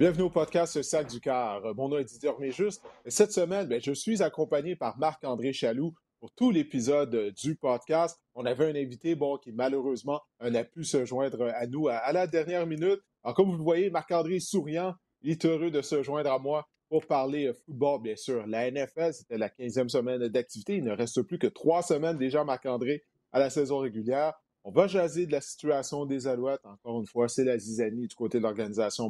Bienvenue au podcast Sac du Car. Mon nom est Didier cette semaine, ben, je suis accompagné par Marc-André Chaloux pour tout l'épisode du podcast. On avait un invité qui malheureusement n'a pu se joindre à nous à, la dernière minute. Alors, comme vous le voyez, Marc-André souriant, il est heureux de se joindre à moi pour parler football, bien sûr. La NFL, c'était la 15e semaine d'activité. Il ne reste plus que trois semaines déjà, Marc-André, à la saison régulière. On va jaser de la situation des Alouettes. Encore une fois, c'est la zizanie du côté de l'organisation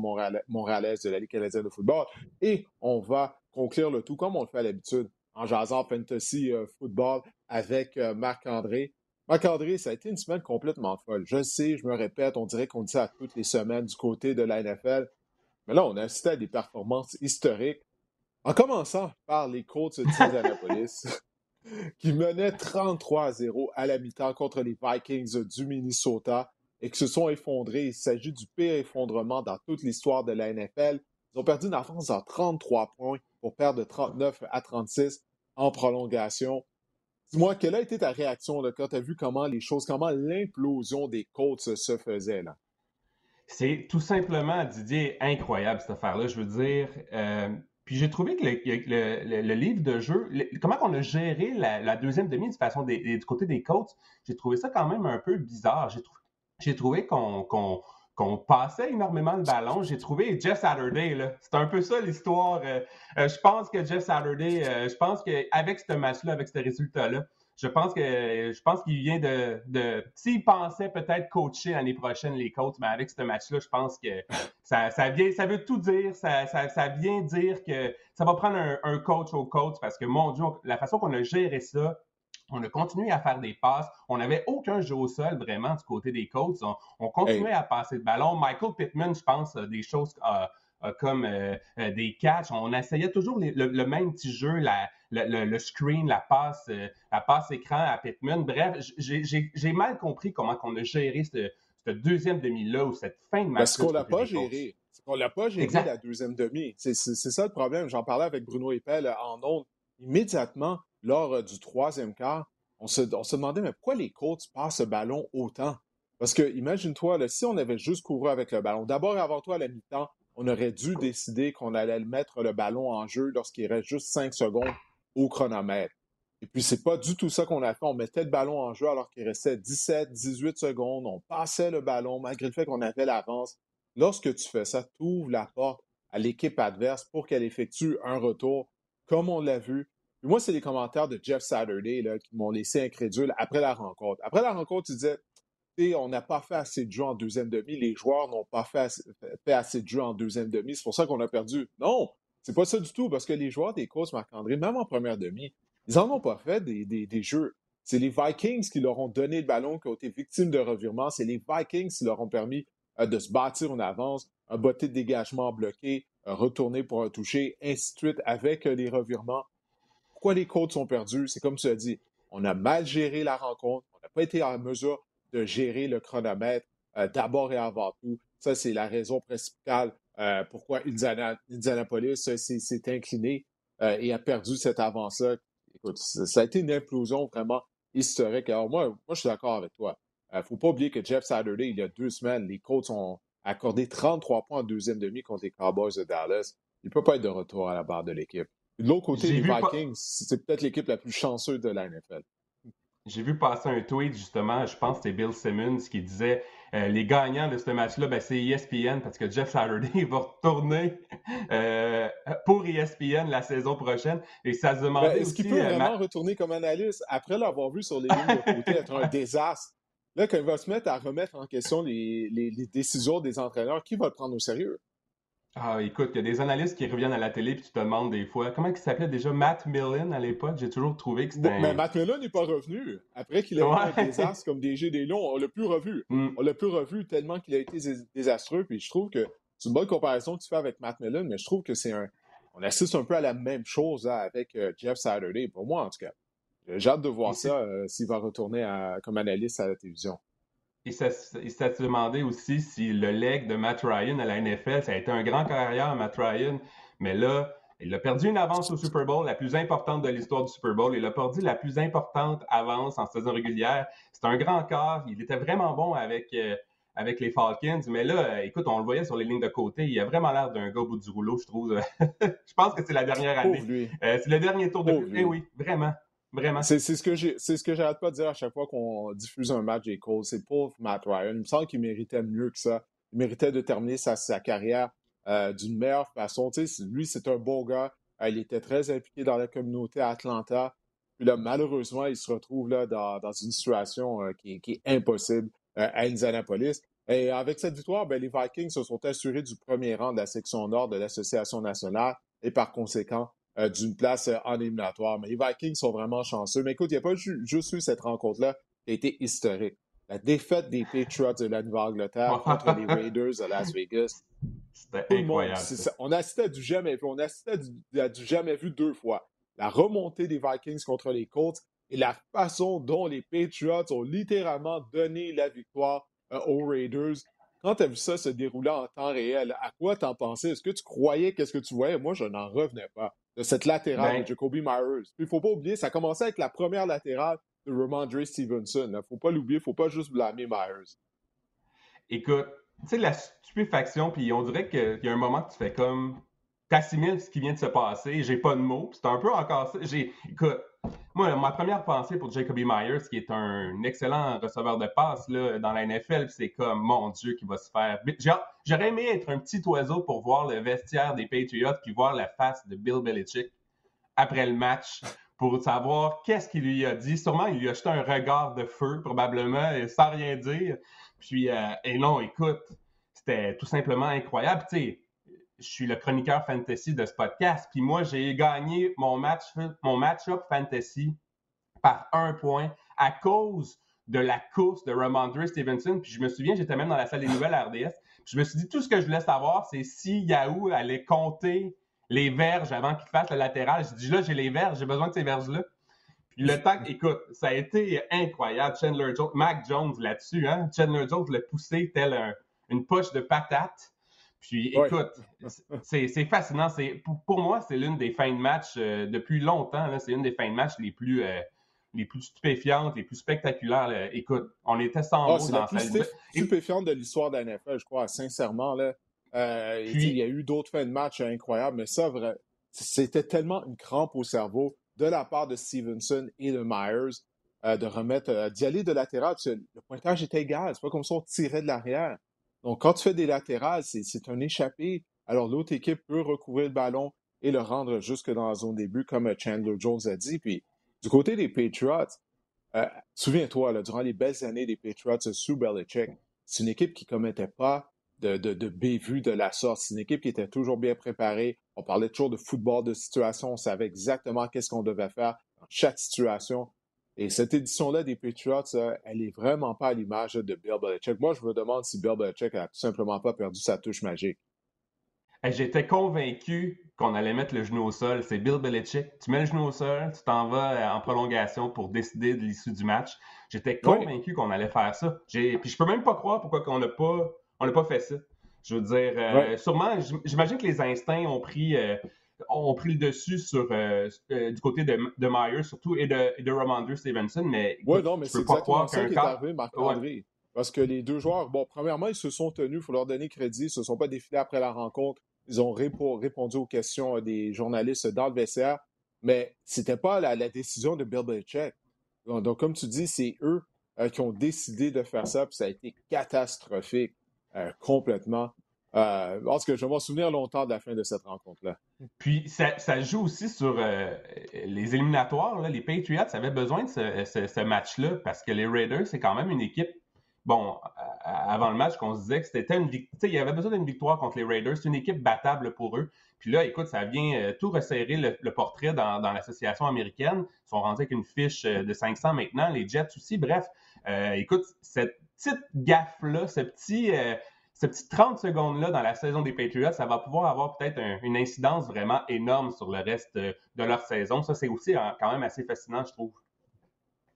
montréalaise de la Ligue canadienne de football. Et on va conclure le tout comme on le fait à l'habitude en jasant fantasy euh, football avec euh, Marc-André. Marc-André, ça a été une semaine complètement folle. Je sais, je me répète, on dirait qu'on dit ça toutes les semaines du côté de la NFL. Mais là, on a assisté à des performances historiques. En commençant par les Colts d'Indianapolis. Qui menait 33 0 à la mi-temps contre les Vikings du Minnesota et qui se sont effondrés. Il s'agit du pire effondrement dans toute l'histoire de la NFL. Ils ont perdu une avance en 33 points pour perdre de 39 à 36 en prolongation. Dis-moi, quelle a été ta réaction quand tu as vu comment les choses, comment l'implosion des Colts se faisait là? C'est tout simplement, Didier, incroyable cette affaire-là. Je veux dire, euh, puis j'ai trouvé que le, livre de jeu, comment on a géré la, deuxième demi de façon du côté des coachs, j'ai trouvé ça quand même un peu bizarre. J'ai trouvé, qu'on passait énormément le ballon. J'ai trouvé Jeff Saturday, c'est un peu ça l'histoire. Euh, euh, je pense que Jeff Saturday, euh, je pense qu'avec ce match-là, avec ce résultat-là, je pense que je pense qu'il vient de. de S'il pensait peut-être coacher l'année prochaine les coachs, mais avec ce match-là, je pense que ça, vient, ça veut tout dire. Ça, ça, vient dire que ça va prendre un, coach au coach parce que mon Dieu, la façon qu'on a géré ça, on a continué à faire des passes. On n'avait aucun jeu au sol vraiment du côté des coachs. On, continuait à passer le ballon. Michael Pittman, je pense, des choses. Comme euh, des catchs. On essayait toujours le, même petit jeu, la, le, screen, la passe, euh, la passe écran à Pittman. Bref, j'ai mal compris comment on a géré cette, deuxième demi-là ou cette fin de match. Parce qu'on l'a pas géré. On l'a pas géré la deuxième demi. C'est ça le problème. J'en parlais avec Bruno Epel en ondes. Immédiatement, lors euh, du troisième quart, on se, demandait mais pourquoi les Colts passent le ballon autant? Parce que imagine-toi, si on avait juste couru avec le ballon, d'abord avant tout à la mi-temps, on aurait dû décider qu'on allait mettre le ballon en jeu lorsqu'il reste juste cinq secondes au chronomètre. Et puis, c'est pas du tout ça qu'on a fait. On mettait le ballon en jeu alors qu'il restait 17, 18 secondes. On passait le ballon malgré le fait qu'on avait l'avance. Lorsque tu fais ça, tu ouvres la porte à l'équipe adverse pour qu'elle effectue un retour, comme on l'a vu. moi, c'est les commentaires de Jeff Saturday qui m'ont laissé incrédule après la rencontre. Après la rencontre, il disait on n'a pas fait assez de jeux en deuxième demi, les joueurs n'ont pas fait assez, de jeux en deuxième demi, c'est pour ça qu'on a perdu. Non, c'est pas ça du tout, parce que les joueurs des courses, Marc-André, même en première demi, ils n'en ont pas fait des, jeux. C'est les Vikings qui leur ont donné le ballon, qui ont été victimes de revirements. C'est les Vikings qui leur ont permis euh, de se bâtir en avance, un botté de dégagement bloqué, retourner pour un toucher, ainsi de suite, avec euh, les revirements. Pourquoi les Colts sont perdus? C'est comme tu as dit, on a mal géré la rencontre, on n'a pas été en mesure de gérer le chronomètre euh, d'abord et avant tout. Ça, c'est la raison principale euh, pourquoi Indianapolis s'est incliné euh, et a perdu cette avance-là. Écoute, ça a été une implosion vraiment historique. Alors moi, moi je suis d'accord avec toi. Il ne faut pas oublier que Jeff Saturday, il y a deux semaines, les Colts ont accordé 33 points en deuxième demi contre les Cowboys de Dallas. Il ne peut pas être de retour à la barre de l'équipe. De l'autre côté, les Vikings, c'est peut-être l'équipe la plus chanceuse de la NFL. J'ai vu passer un tweet, justement, je pense que c'était Bill Simmons qui disait euh, les gagnants de ce match-là, ben, c'est ESPN parce que Jeff Saturday va retourner euh, pour ESPN la saison prochaine. Et ça se demandait. Ben, est-ce qu'il peut euh, vraiment retourner comme analyste après l'avoir vu sur les lignes de côté être un désastre? Là, quand il va se mettre à remettre en question les, les décisions des entraîneurs, qui va le prendre au sérieux? Ah, écoute, il y a des analystes qui reviennent à la télé puis tu te demandes des fois comment il s'appelait déjà? Matt Millen à l'époque? J'ai toujours trouvé que c'était. Mais Matt Millen n'est pas revenu. Après qu'il a eu un désastre comme DG des Lions, on l'a plus revu. Mm. On l'a plus revu tellement qu'il a été désastreux. Puis je trouve que c'est une bonne comparaison que tu fais avec Matt Millen, mais je trouve que c'est un. On assiste un peu à la même chose hein, avec euh, Jeff Saturday, pour moi en tout cas. J'ai hâte de voir ça euh, s'il va retourner comme analyste à la télévision. Et ça, se demandait aussi si le leg de Matt Ryan à la NFL, ça a été un grand carrière, Matt Ryan, mais là, il a perdu une avance au Super Bowl, la plus importante de l'histoire du Super Bowl. Il a perdu la plus importante avance en saison régulière. C'est un grand quart. Il était vraiment bon avec, euh, avec les Falcons. Mais là, écoute, on le voyait sur les lignes de côté. Il a vraiment l'air d'un gars au bout du rouleau, je trouve. je pense que c'est la dernière année. c'est le dernier tour de Eh oui, vraiment. Vraiment. C'est ce que j'ai c'est ce que j'arrête pas de dire à chaque fois qu'on diffuse un match des Colts. C'est pauvre Matt Ryan. Il me semble qu'il méritait mieux que ça. Il méritait de terminer sa, sa carrière euh, d'une meilleure façon. lui, c'est un beau gars. Euh, il était très impliqué dans la communauté à Atlanta. Puis là, malheureusement, il se retrouve là dans, dans une situation euh, qui, qui, est impossible à Indianapolis. Et avec cette victoire, ben, les Vikings se sont assurés du premier rang de la section nord de l'Association nationale et par conséquent euh, d'une place euh, en éliminatoire. Mais les Vikings sont vraiment chanceux. Mais écoute, il n'y a pas juste eu cette rencontre-là qui a été historique. La défaite des Patriots de la Nouvelle-Angleterre contre les Raiders de Las Vegas. C'était incroyable. on assistait à du jamais vu. On assistait à du, jamais vu deux fois. La remontée des Vikings contre les Colts et la façon dont les Patriots ont littéralement donné la victoire euh, aux Raiders. Quand tu as vu ça se dérouler en temps réel, à quoi t'en pensais? Est-ce que tu croyais qu'est-ce que tu voyais? Moi, je n'en revenais pas de cette latérale ben de Jacoby Myers. Puis il faut pas oublier, ça a commencé avec la première latérale de Ramondre Stevenson. Il ne faut pas l'oublier, il ne faut pas juste blâmer Myers. Écoute, tu sais, la stupéfaction, puis on dirait qu'il y a un moment que tu fais comme t'assimiles ce qui vient de se passer, j'ai pas de mots. C'est un peu encore ça. J'ai, écoute, moi, ma première pensée pour Jacoby Myers, qui est un excellent receveur de passe là, dans la NFL, c'est comme, mon Dieu, qui va se faire. J'aurais aimé être un petit oiseau pour voir le vestiaire des Patriots puis voir la face de Bill Belichick après le match pour savoir qu'est-ce qu'il lui a dit. Sûrement, il lui a jeté un regard de feu, probablement, sans rien dire. Puis, euh, et non, écoute, c'était tout simplement incroyable. Je suis le chroniqueur fantasy de ce podcast. Puis moi, j'ai gagné mon match, mon match-up fantasy par un point à cause de la course de Ramondre Stevenson. Puis je me souviens, j'étais même dans la salle des nouvelles RDS. Puis je me suis dit, tout ce que je voulais savoir, c'est si Yahoo allait compter les verges avant qu'il fasse le latéral. J'ai dit, là, j'ai les verges, j'ai besoin de ces verges-là. Puis le temps, écoute, ça a été incroyable. Chandler Jones, Mac Jones là-dessus, hein? Chandler Jones l'a poussé tel une poche de patate. Puis écoute, c'est fascinant. Pour, pour, moi, c'est l'une des fins de match euh, depuis longtemps. C'est une des fins de match les plus, euh, les plus stupéfiantes, les plus spectaculaires. Écoute, on était sans ah, mots dans la plus stupéfiante de l'histoire de la NFL, je crois, sincèrement. Là. Euh, il y a eu d'autres fins de match incroyables, mais ça, c'était tellement une crampe au cerveau de la part de Stevenson et de Myers de remettre, d'y aller de latéral. le pointage était égal. C'est pas comme si on tirait de l'arrière. Donc, quand tu fais des latérales, c'est un échappé. Alors, l'autre équipe peut recouvrir le ballon et le rendre jusque dans la zone début, comme euh, Chandler Jones a dit. Puis, du côté des Patriots, euh, souviens-toi, durant les belles années des Patriots sous Belichick, c'est une équipe qui ne commettait pas de, de, de la sorte. C'est une équipe qui était toujours bien préparée. On parlait toujours de football de situation. On savait exactement qu'est-ce qu'on devait faire dans chaque situation. Et cette édition-là des Patriots, elle est vraiment pas à l'image de Bill Belichick. Moi, je me demande si Bill Belichick a tout simplement pas perdu sa touche magique. J'étais convaincu qu'on allait mettre le genou au sol. C'est Bill Belichick. Tu mets le genou au sol, tu t'en vas euh, en prolongation pour décider de l'issue du match. J'étais convaincu qu'on allait faire ça. Puis je peux même pas croire pourquoi on n'a pas, pas fait ça. Je veux dire, euh, sûrement, j'imagine que les instincts ont pris, euh, ont pris le dessus sur euh, euh, du côté de, de Myers surtout et de, de Ramondre Stevenson, mais oui, non, mais c'est exactement ça qui est arrivé, Marc-André. Parce que les deux joueurs, bon, premièrement, ils se sont tenus, il faut leur donner crédit, ils ne se sont pas défilés après la rencontre. Ils ont répondu aux questions euh, des journalistes dans le vestiaire, mais c'était pas la, décision de Bill Belichick. Donc, comme tu dis, c'est eux qui ont décidé de faire ça, puis ça a été catastrophique complètement. Euh, que je vais m'en souvenir longtemps de la fin de cette rencontre-là. Puis ça, joue aussi sur euh, les éliminatoires. Les Patriots avaient besoin de ce, match-là parce que les Raiders, c'est quand même une équipe. Bon, avant le match, qu'on se disait que c'était une victoire. Il y avait besoin d'une victoire contre les Raiders. C'est une équipe battable pour eux. Puis là, écoute, ça vient euh, tout resserrer le, portrait dans, l'association américaine. Ils sont rendus avec une fiche de 500 maintenant. Les Jets aussi. Bref, écoute, cette petite gaffe-là, ce petit ce petit 30 secondes-là dans la saison des Patriots, ça va pouvoir avoir peut-être une incidence vraiment énorme sur le reste de, leur saison. Ça, c'est aussi hein, quand même assez fascinant, je trouve.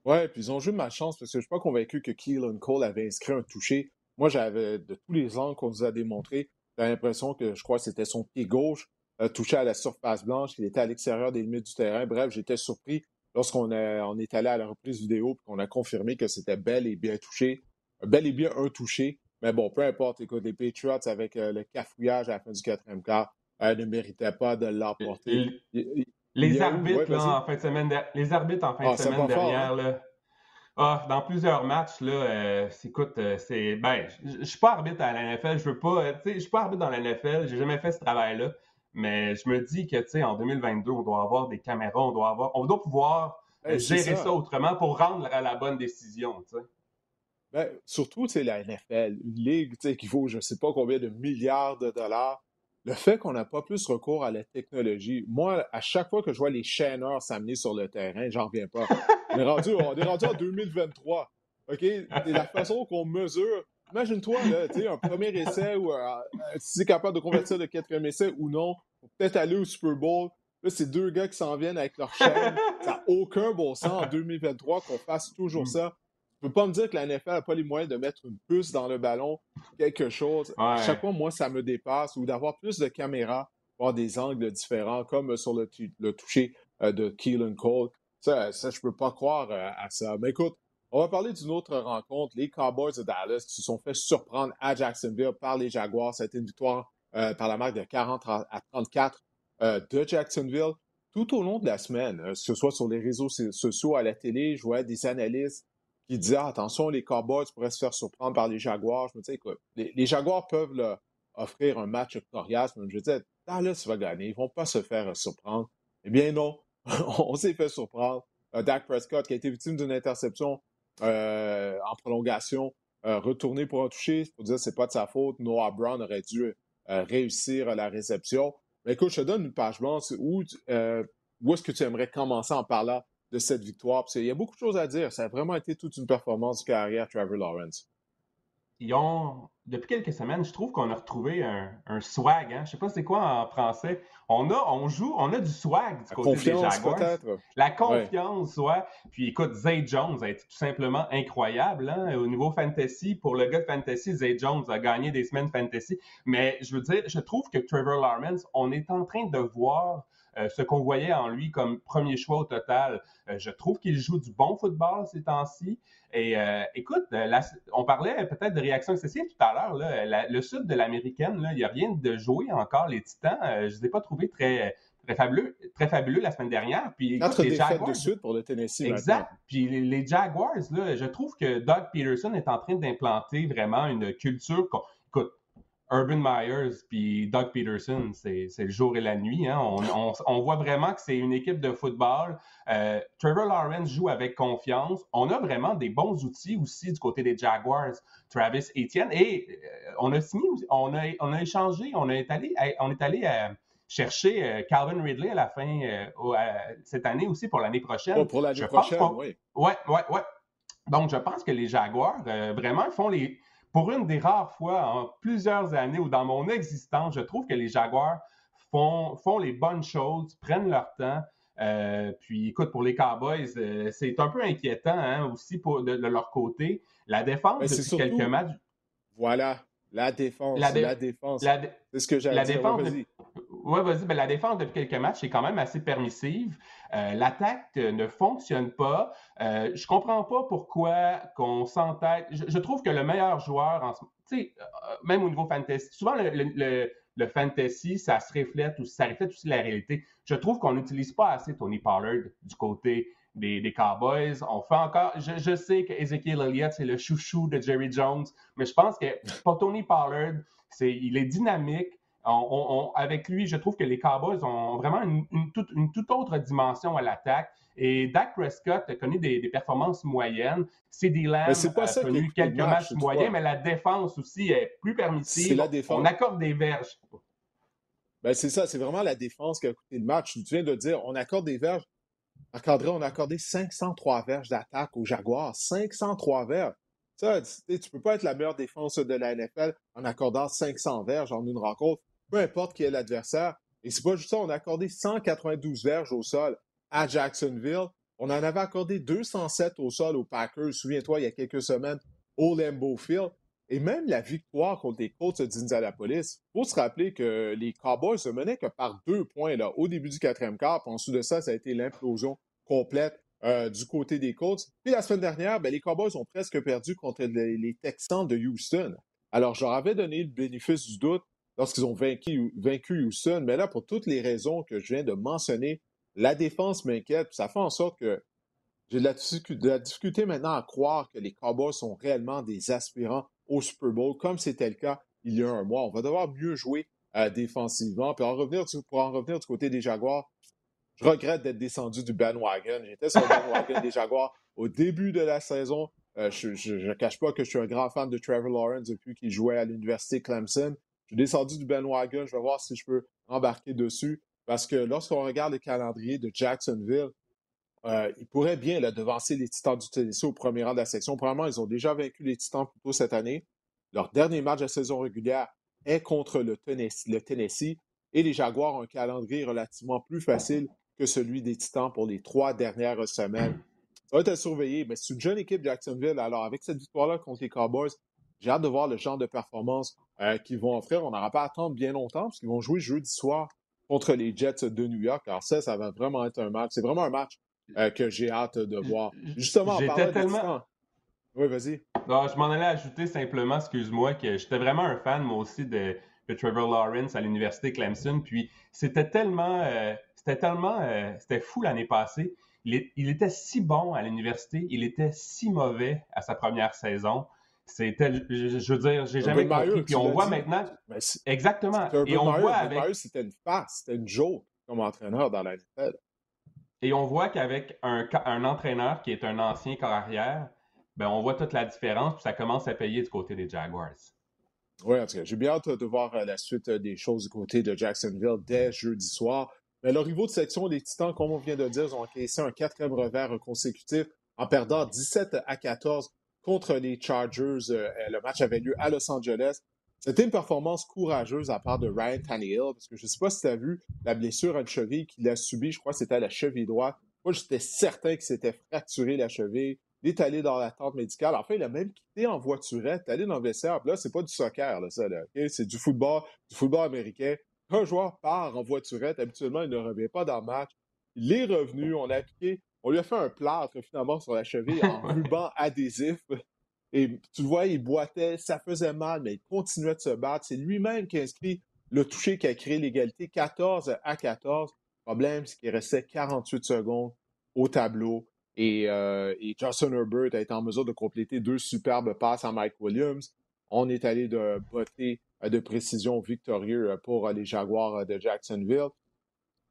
Ouais, puis ils ont joué de chance parce que je suis pas convaincu que Keelan Cole avait inscrit un touché. Moi, j'avais, de tous les angles qu'on nous a démontrés, j'avais l'impression que je crois que c'était son pied gauche euh, touché à la surface blanche, qu'il était à l'extérieur des limites du terrain. Bref, j'étais surpris lorsqu'on on est allé à la reprise vidéo et qu'on a confirmé que c'était bel et bien touché, bel et bien un touché Mais bon, peu importe. Écoute, les Patriots, avec le cafouillage à la fin du quatrième quart, ne méritaient pas de l'emporter. Les, arbitres, là, en fin de semaine, les arbitres en fin de ah, semaine dernière, hein? là, ah, dans plusieurs matchs, là, euh, écoute, euh, c'est. Ben, je suis pas arbitre à la NFL, je veux pas. Euh, tu sais, je suis pas arbitre dans la NFL, j'ai jamais fait ce travail-là. Mais je me dis que, tu sais, en 2022, on doit avoir des caméras, on doit avoir. On doit pouvoir gérer ça. autrement pour rendre la, la bonne décision, tu sais. Ben, surtout, sais, la NFL, une ligue, tu sais, qui vaut je sais pas combien de milliards de dollars. Le fait qu'on n'a pas plus recours à la technologie, moi, à chaque fois que je vois les chaîneurs s'amener sur le terrain, j'en reviens pas. On est rendu, on est rendu en 2023. OK? Et la façon qu'on mesure. Imagine-toi, là, tu sais, un premier essai ou euh, si c'est capable de convertir le quatrième essai ou non, peut-être aller au Super Bowl. Là, c'est deux gars qui s'en viennent avec leur chaîne. Ça n'a aucun bon sens en 2023 qu'on fasse toujours mm. ça. Tu peux pas me dire que la NFL n'a pas les moyens de mettre une puce dans le ballon, quelque chose. Chaque fois, moi, ça me dépasse. Ou d'avoir plus de caméras, voir des angles différents, comme sur le, le toucher euh, de Keelan Cole. Ça, ça je peux pas croire euh, à ça. Mais écoute, on va parler d'une autre rencontre. Les Cowboys de Dallas se sont fait surprendre à Jacksonville par les Jaguars. Ça a été une victoire euh, par la marque de 40 à 34 euh, de Jacksonville. Tout au long de la semaine, que ce soit sur les réseaux sociaux, à la télé, je voyais des analystes qui disaient attention, les Cowboys pourraient se faire surprendre par les Jaguars. Je me disais, écoute, les, Jaguars peuvent offrir un match coriace, mais je disais, Dallas va gagner, ils vont pas se faire surprendre. Eh bien non, on s'est fait surprendre. Euh, Dak Prescott, qui a été victime d'une interception euh, en prolongation, euh, retourné pour un toucher. Faut dire que ce n'est pas de sa faute. Noah Brown aurait dû réussir la réception. Mais écoute, je te donne une page blanche. Où, où est-ce que tu aimerais commencer en parlant de cette victoire? Parce qu'il y a beaucoup de choses à dire. Ça a vraiment été toute une performance de carrière, Trevor Lawrence ils ont, depuis quelques semaines, je trouve qu'on a retrouvé un, swag. Hein? Je sais pas c'est quoi en français. On a, on joue, on a du swag du côté des Jaguars. La confiance, ouais. Puis écoute, Zay Jones a été tout simplement incroyable hein? au niveau fantasy. Pour le gars de fantasy, Zay Jones a gagné des semaines fantasy. Mais je veux dire, je trouve que Trevor Lawrence, on est en train de voir ce qu'on voyait en lui comme premier choix au total. Euh, je trouve qu'il joue du bon football ces temps-ci. Et euh, écoute, on parlait peut-être de réaction excessive tout à l'heure. Le sud de l'américaine, il n'y a rien de joué encore. Les Titans, je ne les ai pas trouvés très, très fabuleux, très fabuleux la semaine dernière. Puis, Notre les Jaguars, de suite pour le Tennessee. Exact. Puis les, Jaguars, là, je trouve que Doug Peterson est en train d'implanter vraiment une culture. Écoute, Urban Myers puis Doug Peterson, c'est le jour et la nuit. Hein. On, voit vraiment que c'est une équipe de football. Euh, Trevor Lawrence joue avec confiance. On a vraiment des bons outils aussi du côté des Jaguars, Travis Etienne. Et euh, on a signé, on a, on a échangé, on est allé, on est allé euh, chercher Calvin Ridley à la fin cette année aussi pour l'année prochaine. Oh, pour l'année prochaine, oui. Oui, oui, oui. Donc, je pense que les Jaguars vraiment font les pour une des rares fois en plusieurs années ou dans mon existence, je trouve que les Jaguars font, font les bonnes choses, prennent leur temps. Euh, puis écoute, pour les Cowboys, euh, c'est un peu inquiétant hein, aussi pour, de, leur côté. La défense depuis quelques matchs. Voilà, la défense. La, défense. c'est ce que j'allais dire. Défense, oui, vas-y. Ben, la défense depuis quelques matchs est quand même assez permissive. Euh, l'attaque ne fonctionne pas. Euh, je comprends pas pourquoi qu'on s'entête. Je, trouve que le meilleur joueur, euh, même au niveau fantasy, souvent le, le, fantasy, ça se reflète ou ça reflète aussi la réalité. Je trouve qu'on n'utilise pas assez Tony Pollard du côté des, des, Cowboys. On fait encore. Je, je sais que Ezekiel Elliott, c'est le chouchou de Jerry Jones, mais je pense que pour Tony Pollard, il est dynamique avec lui, je trouve que les Cowboys ont vraiment une, toute, autre dimension à l'attaque. Et Dak Prescott a connu des, performances moyennes. CD Lamb a connu quelques matchs moyens, mais la défense aussi est plus permissive. La défense. On accorde des verges. Ben c'est ça, c'est vraiment la défense qui a coûté le match. Tu viens de dire, on accorde des verges. Encadré, on a accordé 503 verges d'attaque aux Jaguars. 503 verges. Ça, tu ne peux pas être la meilleure défense de la NFL en accordant 500 verges en une rencontre peu importe qui est l'adversaire. Et c'est pas juste ça, on a accordé 192 verges au sol à Jacksonville. On en avait accordé 207 au sol aux Packers, souviens-toi, il y a quelques semaines, au Lambeau Field. Et même la victoire contre les Colts d'Indianapolis, il faut se rappeler que les Cowboys se menaient que par deux points là, au début du quatrième quart. Puis ensuite de ça, ça a été l'implosion complète euh, du côté des Colts. Puis la semaine dernière, ben, les Cowboys ont presque perdu contre les, les Texans de Houston Alors, je leur avais donné le bénéfice du doute lorsqu'ils ont vaincu, vaincu Houston, mais là, pour toutes les raisons que je viens de mentionner, la défense m'inquiète, ça fait en sorte que j'ai de la, difficulté maintenant à croire que les Cowboys sont réellement des aspirants au Super Bowl, comme c'était le cas il y a un mois. On va devoir mieux jouer euh, défensivement. Puis pour en revenir du côté des Jaguars, je regrette d'être descendu du bandwagon. J'étais sur le bandwagon des Jaguars au début de la saison. Euh, je ne cache pas que je suis un grand fan de Trevor Lawrence depuis qu'il jouait à l'université Clemson. Je suis descendu du bandwagon. Je vais voir si je peux embarquer dessus. Parce que lorsqu'on regarde le calendrier de Jacksonville, euh, ils pourraient bien devancer les Titans du Tennessee au premier rang de la section. Probablement, ils ont déjà vaincu les Titans plus tôt cette année. Leur dernier match de saison régulière est contre le Tennessee, et les Jaguars ont un calendrier relativement plus facile que celui des Titans pour les trois dernières semaines. Ça va être à surveiller, mais c'est une jeune équipe Jacksonville. Alors, avec cette victoire-là contre les Cowboys, j'ai hâte de voir le genre de performance euh, qu'ils vont offrir. On n'aura pas à attendre bien longtemps parce qu'ils vont jouer jeudi soir contre les Jets de New York. Alors ça, ça va vraiment être un match. C'est vraiment un match euh, que j'ai hâte de voir. Justement, en parlant tellement... Oui, vas-y. je m'en allais ajouter simplement, excuse-moi, que j'étais vraiment un fan, moi aussi, de, Trevor Lawrence à l'université Clemson. Puis c'était tellement, euh, c'était tellement, euh, c'était fou l'année passée. Il, était si bon à l'université, il était si mauvais à sa première saison. C'était, je, veux dire, j'ai jamais compris. Puis on voit maintenant, exactement. Et on voit avec, c'était une farce, c'était une joke comme entraîneur dans la NFL. Et on voit qu'avec un, un, entraîneur qui est un ancien corps arrière, ben on voit toute la différence, puis ça commence à payer du côté des Jaguars. Oui, en tout cas, j'ai bien hâte de voir euh, la suite euh, des choses du côté de Jacksonville dès jeudi soir. Mais le rivaux de section, les Titans, comme on vient de dire, ont encaissé un quatrième revers consécutif en perdant 17 à 14 contre les Chargers. Euh, le match avait lieu à Los Angeles. C'était une performance courageuse à part de Ryan Tannehill, parce que je ne sais pas si tu as vu la blessure à une cheville qu'il a subie, je crois que c'était à la cheville droite. Moi, j'étais certain que c'était fracturé la cheville. Il est allé dans la tente médicale. Enfin, il a même quitté en voiturette, allé dans le vestiaire. Là, c'est pas du soccer, ça, C'est du football, du football américain. Un joueur part en voiturette, habituellement, il ne revient pas dans le match. Il est revenu, on a appliqué, on lui a fait un plâtre finalement sur la cheville en ruban adhésif. Et tu le vois, il boitait, ça faisait mal, mais il continuait de se battre. C'est lui-même qui a inscrit le toucher qui a créé l'égalité 14 à 14. Le problème, c'est qu'il restait 48 secondes au tableau. Et, euh, et, Justin Herbert a été en mesure de compléter deux superbes passes à Mike Williams. On est allé de beauté euh, de précision victorieux euh, pour les Jaguars de Jacksonville.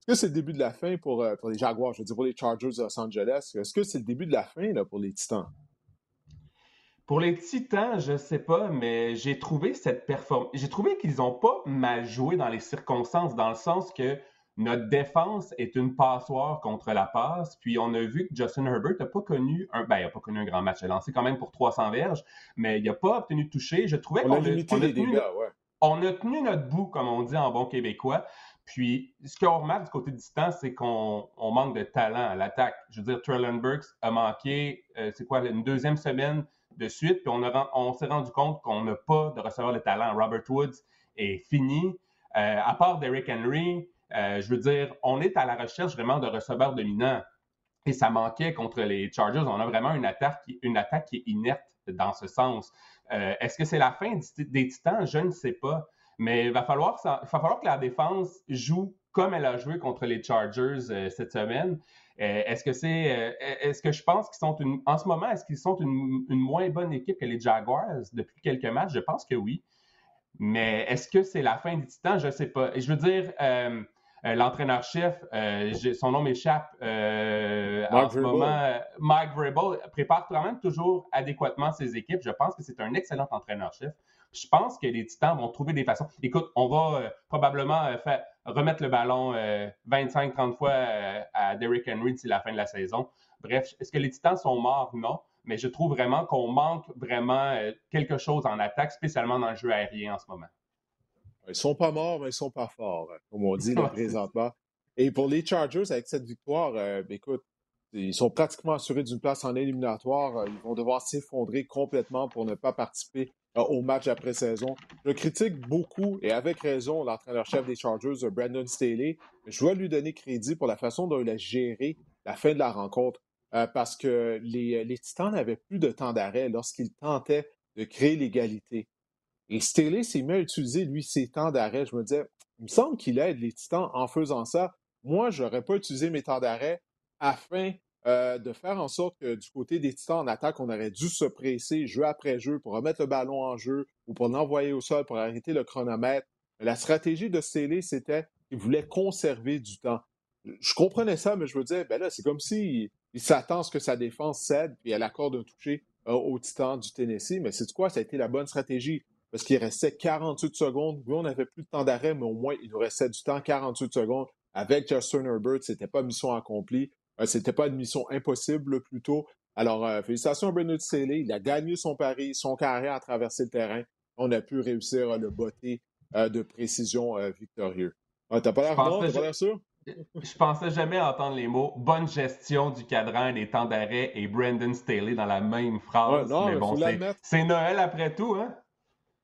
Est-ce que c'est le début de la fin pour, pour, les Jaguars, je veux dire pour les Chargers de Los Angeles? Est-ce que c'est le début de la fin là, pour les Titans? Pour les Titans, je ne sais pas, mais j'ai trouvé cette performance. J'ai trouvé qu'ils n'ont pas mal joué dans les circonstances, dans le sens que notre défense est une passoire contre la passe. Puis on a vu que Justin Herbert n'a pas connu un, ben, il a pas connu un grand match. Il a lancé quand même pour 300 verges, mais il n'a pas obtenu de toucher. Je trouvais qu'on a, tenu, on a tenu notre bout, comme on dit en bon québécois. Puis, ce qu'on remarque du côté du distance, c'est qu'on manque de talent à l'attaque. Je veux dire, Trellon Burks a manqué, euh, c'est quoi, une deuxième semaine de suite, puis on, on s'est rendu compte qu'on n'a pas de receveur de talent. Robert Woods est fini. Euh, à part Derrick Henry, euh, je veux dire, on est à la recherche vraiment de receveurs dominants. Et ça manquait contre les Chargers. On a vraiment une attaque, une attaque qui est inerte dans ce sens. Euh, est-ce que c'est la fin des Titans? Je ne sais pas. Mais il va falloir, va falloir que la défense joue comme elle a joué contre les Chargers cette semaine. Euh, est-ce que c'est, euh, est-ce que je pense qu'ils sont une, en ce moment, est-ce qu'ils sont une, moins bonne équipe que les Jaguars depuis quelques matchs? Je pense que oui. Mais est-ce que c'est la fin du temps? Je ne sais pas. Et je veux dire, euh, l'entraîneur-chef, son nom m'échappe en ce moment. Mike Vrabel prépare quand même toujours adéquatement ses équipes? Je pense que c'est un excellent entraîneur-chef. Je pense que les Titans vont trouver des façons. Écoute, on va probablement faire remettre le ballon 25-30 euh, fois euh, à Derrick Henry d'ici la fin de la saison. Bref, est-ce que les Titans sont morts? Non. Mais je trouve vraiment qu'on manque vraiment euh, quelque chose en attaque, spécialement dans le jeu aérien en ce moment. Ils sont pas morts, mais ils sont pas forts, comme on dit présentement. Et pour les Chargers, avec cette victoire, ben, écoute, ils sont pratiquement assurés d'une place en éliminatoire. Ils vont devoir s'effondrer complètement pour ne pas participer euh, au match après-saison. Je critique beaucoup, et avec raison, l'entraîneur-chef des Chargers, Brandon Staley. Je dois lui donner crédit pour la façon dont il a géré la fin de la rencontre, euh, parce que les, les Titans n'avaient plus de temps d'arrêt lorsqu'ils tentaient de créer l'égalité. Et Staley s'est mis à utiliser, lui, ses temps d'arrêt. Je me disais, il me semble qu'il aide les Titans en faisant ça. Moi, je n'aurais pas utilisé mes temps d'arrêt afin euh, de faire en sorte que du côté des Titans en attaque, on aurait dû se presser jeu après jeu pour remettre le ballon en jeu ou pour l'envoyer au sol pour arrêter le chronomètre. La stratégie de Staley, c'était qu'il voulait conserver du temps. Je comprenais ça, mais je me disais, ben là, c'est comme s'il il, s'attend à ce que sa défense cède puis elle accorde un toucher euh, aux Titans du Tennessee. Mais c'est quoi? Ça a été la bonne stratégie parce qu'il restait 48 secondes. Oui, on n'avait plus de temps d'arrêt, mais au moins, il nous restait du temps, 48 secondes. Avec Justin Herbert, c'était pas mission accomplie. Ce euh, c'était pas une mission impossible, plutôt. Alors, euh, félicitations à Brendan Staley. Il a gagné son pari, son carrière a traversé le terrain. On a pu réussir à le botter euh, de précision victorieux. Ah, t'as pas l'air bon? T'as pas l'air sûr? Je pensais jamais entendre les mots bonne gestion du cadran et des temps d'arrêt et Brendan Staley dans la même phrase. non, mais, bon, c'est Noël après tout, hein?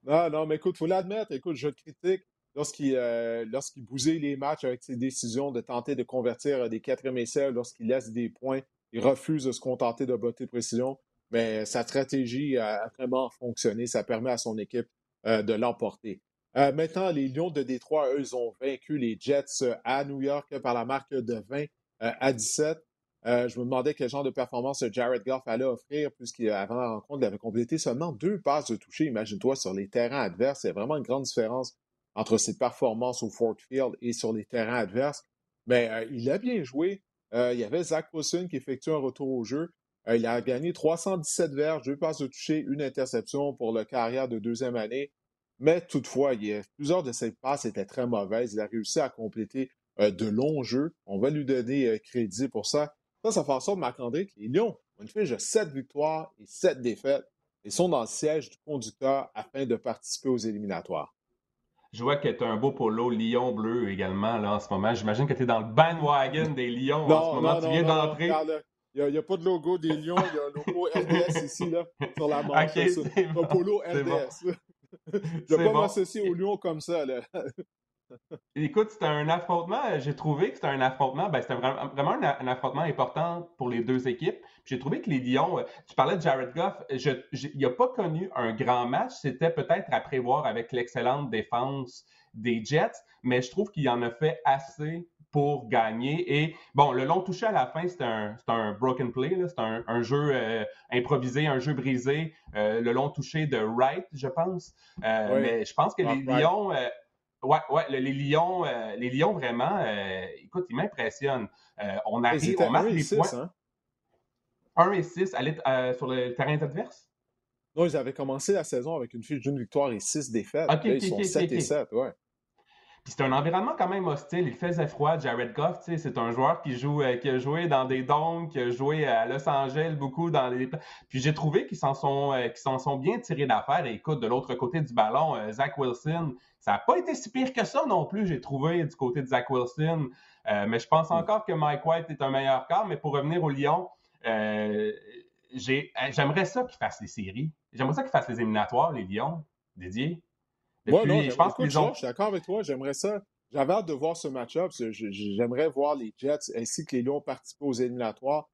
Non, non, mais écoute, il faut l'admettre. Écoute, je critique lorsqu'il euh, lorsqu'il bousille les matchs avec ses décisions de tenter de convertir des quatrièmes essais, lorsqu'il laisse des points, il refuse de se contenter de botter précision. Mais sa stratégie a, vraiment fonctionné. Ça permet à son équipe euh, de l'emporter. Euh, maintenant, les Lions de Détroit, eux, ont vaincu les Jets à New York par la marque de 20 à 17. Euh, je me demandais quel genre de performance Jared Goff allait offrir, puisqu'avant la rencontre, il avait complété seulement deux passes de toucher, imagine-toi, sur les terrains adverses. A vraiment une grande différence entre ses performances au Fort Field et sur les terrains adverses. Mais euh, il a bien joué. Euh, il y avait Zach Wilson qui effectue un retour au jeu. il a gagné 317 verges, deux passes de toucher, une interception pour le carrière de deuxième année. Mais toutefois, plusieurs de ses passes étaient très mauvaises. Il a réussi à compléter de longs jeux. On va lui donner crédit pour ça. Ça, ça fait en sorte, Marc-André, que les Lions ont une fiche de 7 victoires et 7 défaites et sont dans le siège du conducteur afin de participer aux éliminatoires. Je vois que tu as un beau polo Lyon bleu également là, en ce moment. J'imagine que tu es dans le bandwagon des Lions en ce moment. tu viens d'entrer. Il n'y a, pas de logo des Lions, il y a un logo RDS ici, là, sur la manche. un polo RDS. je ne vais pas m'associer aux Lions comme ça. Là. Écoute, c'était un affrontement, euh, j'ai trouvé que c'était un affrontement, ben, c'était vraiment, un, affrontement important pour les deux équipes. J'ai trouvé que les Lions, euh, tu parlais de Jared Goff, je, il n'a pas connu un grand match, c'était peut-être à prévoir avec l'excellente défense des Jets, mais je trouve qu'il en a fait assez pour gagner. Et bon, le long touché à la fin, c'est un, un, broken play, c'est un, jeu euh, improvisé, un jeu brisé, le long touché de Wright, je pense. Mais je pense que les Lions Ouais, ouais, les Lions, euh, les Lions vraiment, euh, écoute, ils m'impressionnent. Euh, on arrive, on marque les points. Hein? 1 et 6 sur le terrain adverse? Non, ils avaient commencé la saison avec une fiche d'une victoire et 6 défaites. Là, ils sont 7 et 7, ouais. Puis c'est un environnement quand même hostile. Il faisait froid. Jared Goff, c'est un joueur qui joue, qui a joué dans des dômes, qui a joué à Los Angeles beaucoup dans les. Puis j'ai trouvé qu'ils s'en sont, s'en sont bien tirés d'affaire. Et écoute, de l'autre côté du ballon, Zach Wilson, ça n'a pas été si pire que ça non plus, j'ai trouvé, du côté de Zach Wilson. Euh, mais je pense encore que Mike White est un meilleur quart. Mais pour revenir au Lyon, euh, euh, j'aimerais ça qu'ils fassent les séries. J'aimerais ça qu'ils fassent les éliminatoires, les Lions, dédiés. Non, je pense que je suis d'accord avec toi. J'aimerais ça. J'avais hâte de voir ce match-up. J'aimerais voir les Jets ainsi que les Lions participer aux éliminatoires.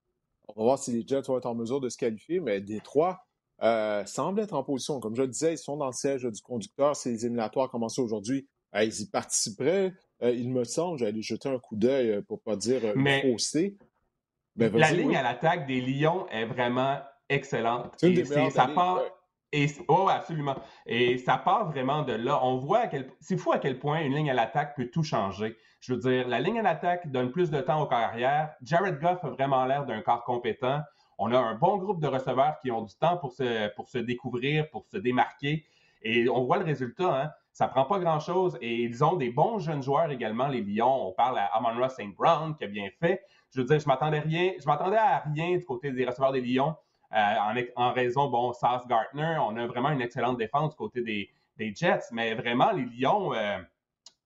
On va voir si les Jets vont être en mesure de se qualifier, mais des trois, euh, semblent être en position. Comme je le disais, ils sont dans le siège du conducteur. Si les éliminatoires commencent aujourd'hui, euh, ils y participeraient. Euh, il me semble, j'allais jeter un coup d'œil pour pas dire Mais ben, la ligne à l'attaque des Lions est vraiment excellente. C'est une des meilleures ça part... Oh, absolument. Et ça part vraiment de là. On voit quel... c'est fou à quel point une ligne à l'attaque peut tout changer. Je veux dire, la ligne à l'attaque donne plus de temps au carrière. Jared Goff a vraiment l'air d'un corps compétent. On a un bon groupe de receveurs qui ont du temps pour se, découvrir, pour se démarquer. Et on voit le résultat. Hein? Ça prend pas grand-chose. Et ils ont des bons jeunes joueurs également, les Lions. On parle à Amon St. Brown qui a bien fait. Je veux dire, je m'attendais rien, je m'attendais à rien du côté des receveurs des Lions. Euh, en, raison, bon, Sauce Gartner, on a vraiment une excellente défense du côté des, Jets, mais vraiment, les Lions, euh,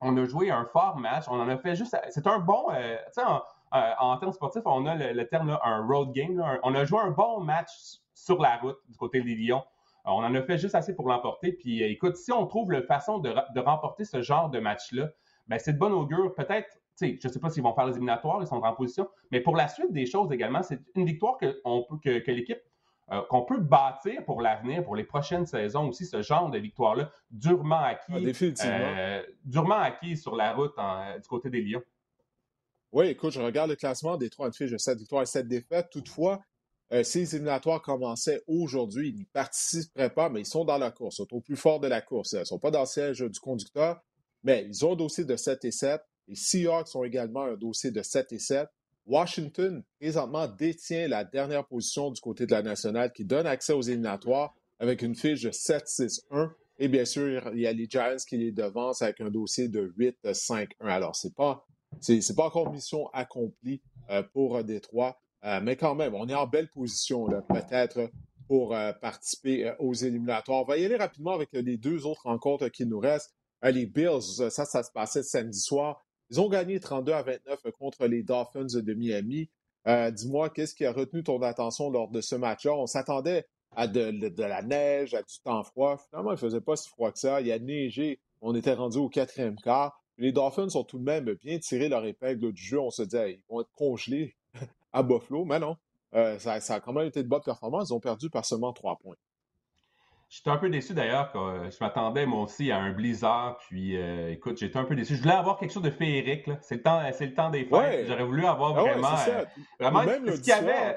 on a joué un fort match. On en a fait juste. C'est un bon. Euh, tu sais, en termes sportifs, on a le, terme un road game. on a joué un bon match sur la route du côté des Lions. On en a fait juste assez pour l'emporter. Puis écoute, si on trouve la façon de, remporter ce genre de match-là, ben, c'est de bonne augure. Peut-être, je ne sais pas s'ils vont faire les éliminatoires, ils sont en position, mais pour la suite des choses également, c'est une victoire que, que, l'équipe qu'on peut bâtir pour l'avenir, pour les prochaines saisons aussi, ce genre de victoire-là, durement acquis. Ah, définitivement. durement acquis sur la route du côté des Lions. Oui, écoute, je regarde le classement des trois fiches de 7 victoires et 7 défaites. Toutefois, euh, si les éliminatoires commençaient aujourd'hui, ils n'y participeraient pas, mais ils sont dans la course, ils sont au plus fort de la course. Ils ne sont pas dans le siège du conducteur, mais ils ont un dossier de 7 et 7. Les Seahawks ont également un dossier de 7 et 7. Washington, présentement, détient la dernière position du côté de la nationale qui donne accès aux éliminatoires avec une fiche de 7-6-1. Et bien sûr, il y a les Giants qui les devancent avec un dossier de 8-5-1. Alors, ce n'est pas, pas encore mission accomplie euh, pour Détroit. Euh, mais quand même, on est en belle position, peut-être, pour euh, participer euh, aux éliminatoires. On va y aller rapidement avec les deux autres rencontres qui nous restent. les Bills, ça, ça se passait samedi soir. Ils ont gagné 32 à 29 contre les Dolphins de Miami. Dis-moi, qu'est-ce qui a retenu ton attention lors de ce match-là? On s'attendait à de, la neige, à du temps froid. Finalement, il ne faisait pas si froid que ça. Il a neigé. On était rendu au quatrième quart. Les Dolphins ont tout de même bien tiré leur épingle du jeu. On se disait, ils vont être congelés à Buffalo, mais non. Euh, ça, a quand même été de bonne performance. Ils ont perdu par seulement trois points. J'étais un peu déçu d'ailleurs. je m'attendais moi aussi à un blizzard. Puis euh, écoute, j'étais un peu déçu. Je voulais avoir quelque chose de féerique. C'est le temps, c'est le temps des fêtes. J'aurais voulu avoir ah vraiment, euh, vraiment même ce qu'il y avait.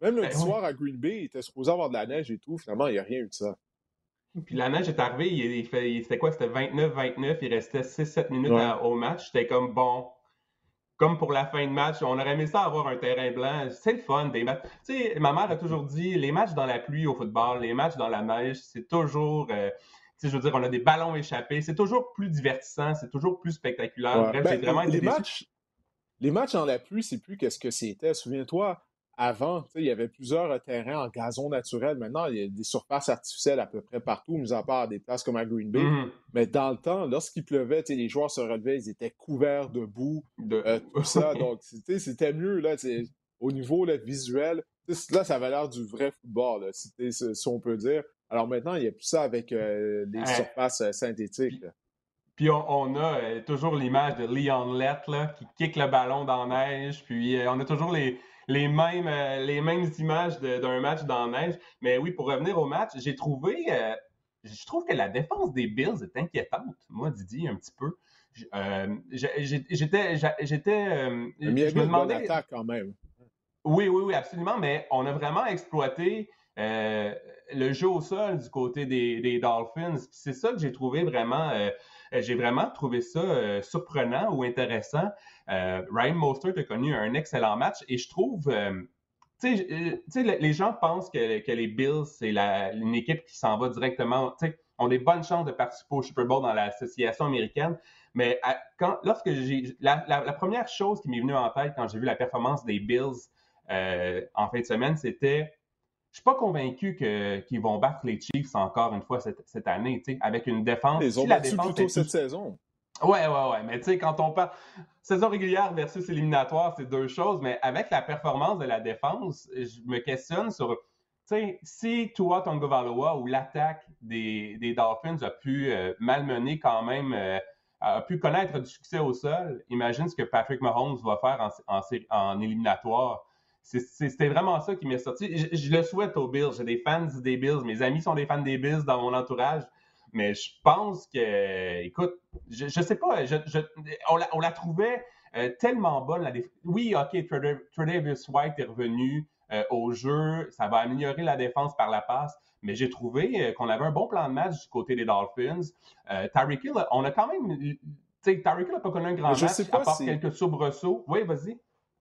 Même le ben soir à Green Bay, il était supposé avoir de la neige et tout. Finalement, il n'y a rien eu de ça. Puis la neige est arrivée, il, c'était quoi? C'était 29-29, il restait 6-7 minutes au match. J'étais comme, bon, comme pour la fin de match, on aurait aimé ça avoir un terrain blanc. C'est le fun des matchs. Tu sais, ma mère a toujours dit, les matchs dans la pluie au football, les matchs dans la neige, c'est toujours... Euh, tu sais, je veux dire, on a des ballons échappés. C'est toujours plus divertissant, c'est toujours plus spectaculaire. Bref, ben, vraiment les matchs, les matchs dans la pluie, c'est plus qu'est-ce que c'était. Souviens-toi, avant, il y avait plusieurs euh, terrains en gazon naturel. Maintenant, il y a des surfaces artificielles à peu près partout, mis à part des places comme à Green Bay. Mm-hmm. Mais dans le temps, lorsqu'il pleuvait, les joueurs se relevaient, ils étaient couverts de boue, de... Euh, tout ça. Donc, c'était mieux là, au niveau visuel. Là, ça avait l'air du vrai football, si, on peut dire. Alors maintenant, il y a plus ça avec euh, les surfaces synthétiques. Puis on, a toujours l'image de Leon Lett qui kick le ballon dans la neige. Puis on a toujours les, les mêmes, euh, les mêmes images d'un match dans la neige. Mais oui, pour revenir au match, j'ai trouvé. Euh, je trouve que la défense des Bills est inquiétante. Moi, Didier, un petit peu. Euh, j'étais. J'étais. je me demandais. quand même. Oui, oui, oui, absolument. Mais on a vraiment exploité le jeu au sol du côté des, des Dolphins. C'est ça que j'ai trouvé vraiment euh, j'ai vraiment trouvé ça euh, surprenant ou intéressant. Euh, Ryan Mostert a connu un excellent match et je trouve tu sais, les gens pensent que, les Bills, c'est une équipe qui s'en va directement, tu sais, ont des bonnes chances de participer au Super Bowl dans l'association américaine. Mais quand, lorsque j'ai. La, première chose qui m'est venue en tête quand j'ai vu la performance des Bills en fin de semaine, c'était je suis pas convaincu qu'ils vont battre les Chiefs encore une fois cette, cette année, avec une défense. Ils ont battu plutôt cette saison. Ouais, ouais, ouais. Mais tu sais, quand on parle saison régulière versus éliminatoire, c'est deux choses. Mais avec la performance de la défense, je me questionne sur, tu sais, si Tua Tongovaloa ou l'attaque des, des, Dolphins a pu euh, malmener quand même, euh, a pu connaître du succès au sol, imagine ce que Patrick Mahomes va faire en, en, en éliminatoire. C'était vraiment ça qui m'est sorti. Je, le souhaite aux Bills. J'ai des fans des Bills. Mes amis sont des fans des Bills dans mon entourage. Mais je pense que, écoute, je, je sais pas, on, la, on, la, trouvait euh, tellement bonne. La oui, OK, Tredavious White est revenu euh, au jeu. Ça va améliorer la défense par la passe. Mais j'ai trouvé euh, qu'on avait un bon plan de match du côté des Dolphins. Tyreek Hill, on a quand même. Tu sais, Tyreek Hill n'a pas connu un grand match, à part quelques soubresauts. Oui, vas-y.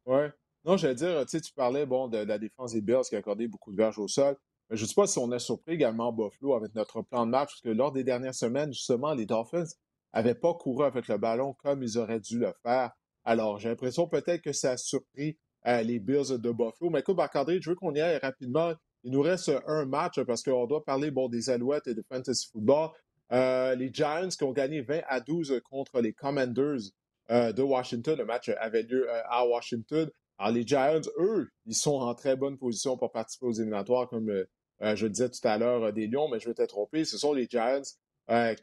Ouais. Non, j'allais dire, tu sais, tu parlais bon, de, la défense des Bills qui a accordé beaucoup de verges au sol. Je ne sais pas si on a surpris également Buffalo avec notre plan de match, parce que lors des dernières semaines, justement, les Dolphins n'avaient pas couru avec le ballon comme ils auraient dû le faire. Alors, j'ai l'impression peut-être que ça a surpris euh, les Bills de Buffalo. Mais écoute, Marc-André, je veux qu'on y aille rapidement. Il nous reste un match parce qu'on doit parler bon, des Alouettes et de Fantasy Football. Euh, les Giants qui ont gagné 20 à 12 contre les Commanders euh, de Washington. Le match avait lieu à Washington. Alors, les Giants, eux, ils sont en très bonne position pour participer aux éliminatoires, comme euh, euh, je le disais tout à l'heure euh, des Lions, mais je vais t'être trompé. Ce sont les Giants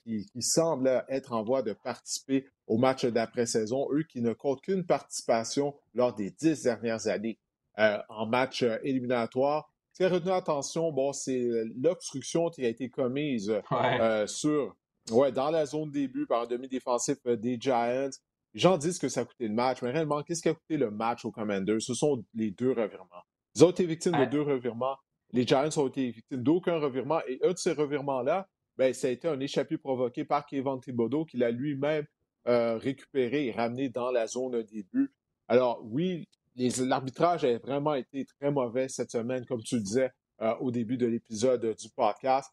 qui, semblent être en voie de participer au match d'après-saison, eux qui ne comptent qu'une participation lors des dix dernières années en match éliminatoire. ce qui a retenu l'attention, bon, c'est l'obstruction qui a été commise euh, sur, ouais, dans la zone début par un demi-défensif euh, des Giants. Les gens disent que ça a coûté le match, mais réellement, qu'est-ce qui a coûté le match aux Commanders? Ce sont les deux revirements. Ils ont été victimes de deux revirements. Les Giants ont été victimes d'aucun revirement. Et un de ces revirements-là, ben, ça a été un échappé provoqué par Kevin Thibodeau, qu'il a lui-même euh, récupéré et ramené dans la zone début. Alors, oui, l'arbitrage a vraiment été très mauvais cette semaine, comme tu le disais euh, au début de l'épisode du podcast.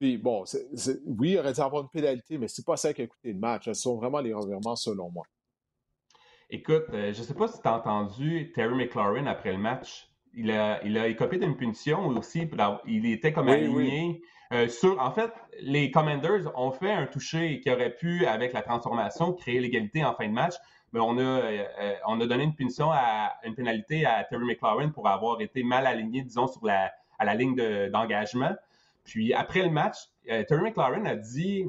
Puis bon, oui, il aurait dû avoir une pénalité, mais c'est pas ça qui a coûté le match. Ce sont vraiment les revirements selon moi. Écoute, euh, je ne sais pas si tu as entendu Terry McLaurin après le match. Il a, il a écopé d'une punition aussi. Il était comme aligné. Euh, sur, en fait, les Commanders ont fait un toucher qui aurait pu, avec la transformation, créer l'égalité en fin de match mais on a, euh, euh, on a donné une punition à une pénalité à Terry McLaurin pour avoir été mal aligné, disons, sur la, à la ligne d'engagement. Puis après le match, euh, Terry McLaurin a dit,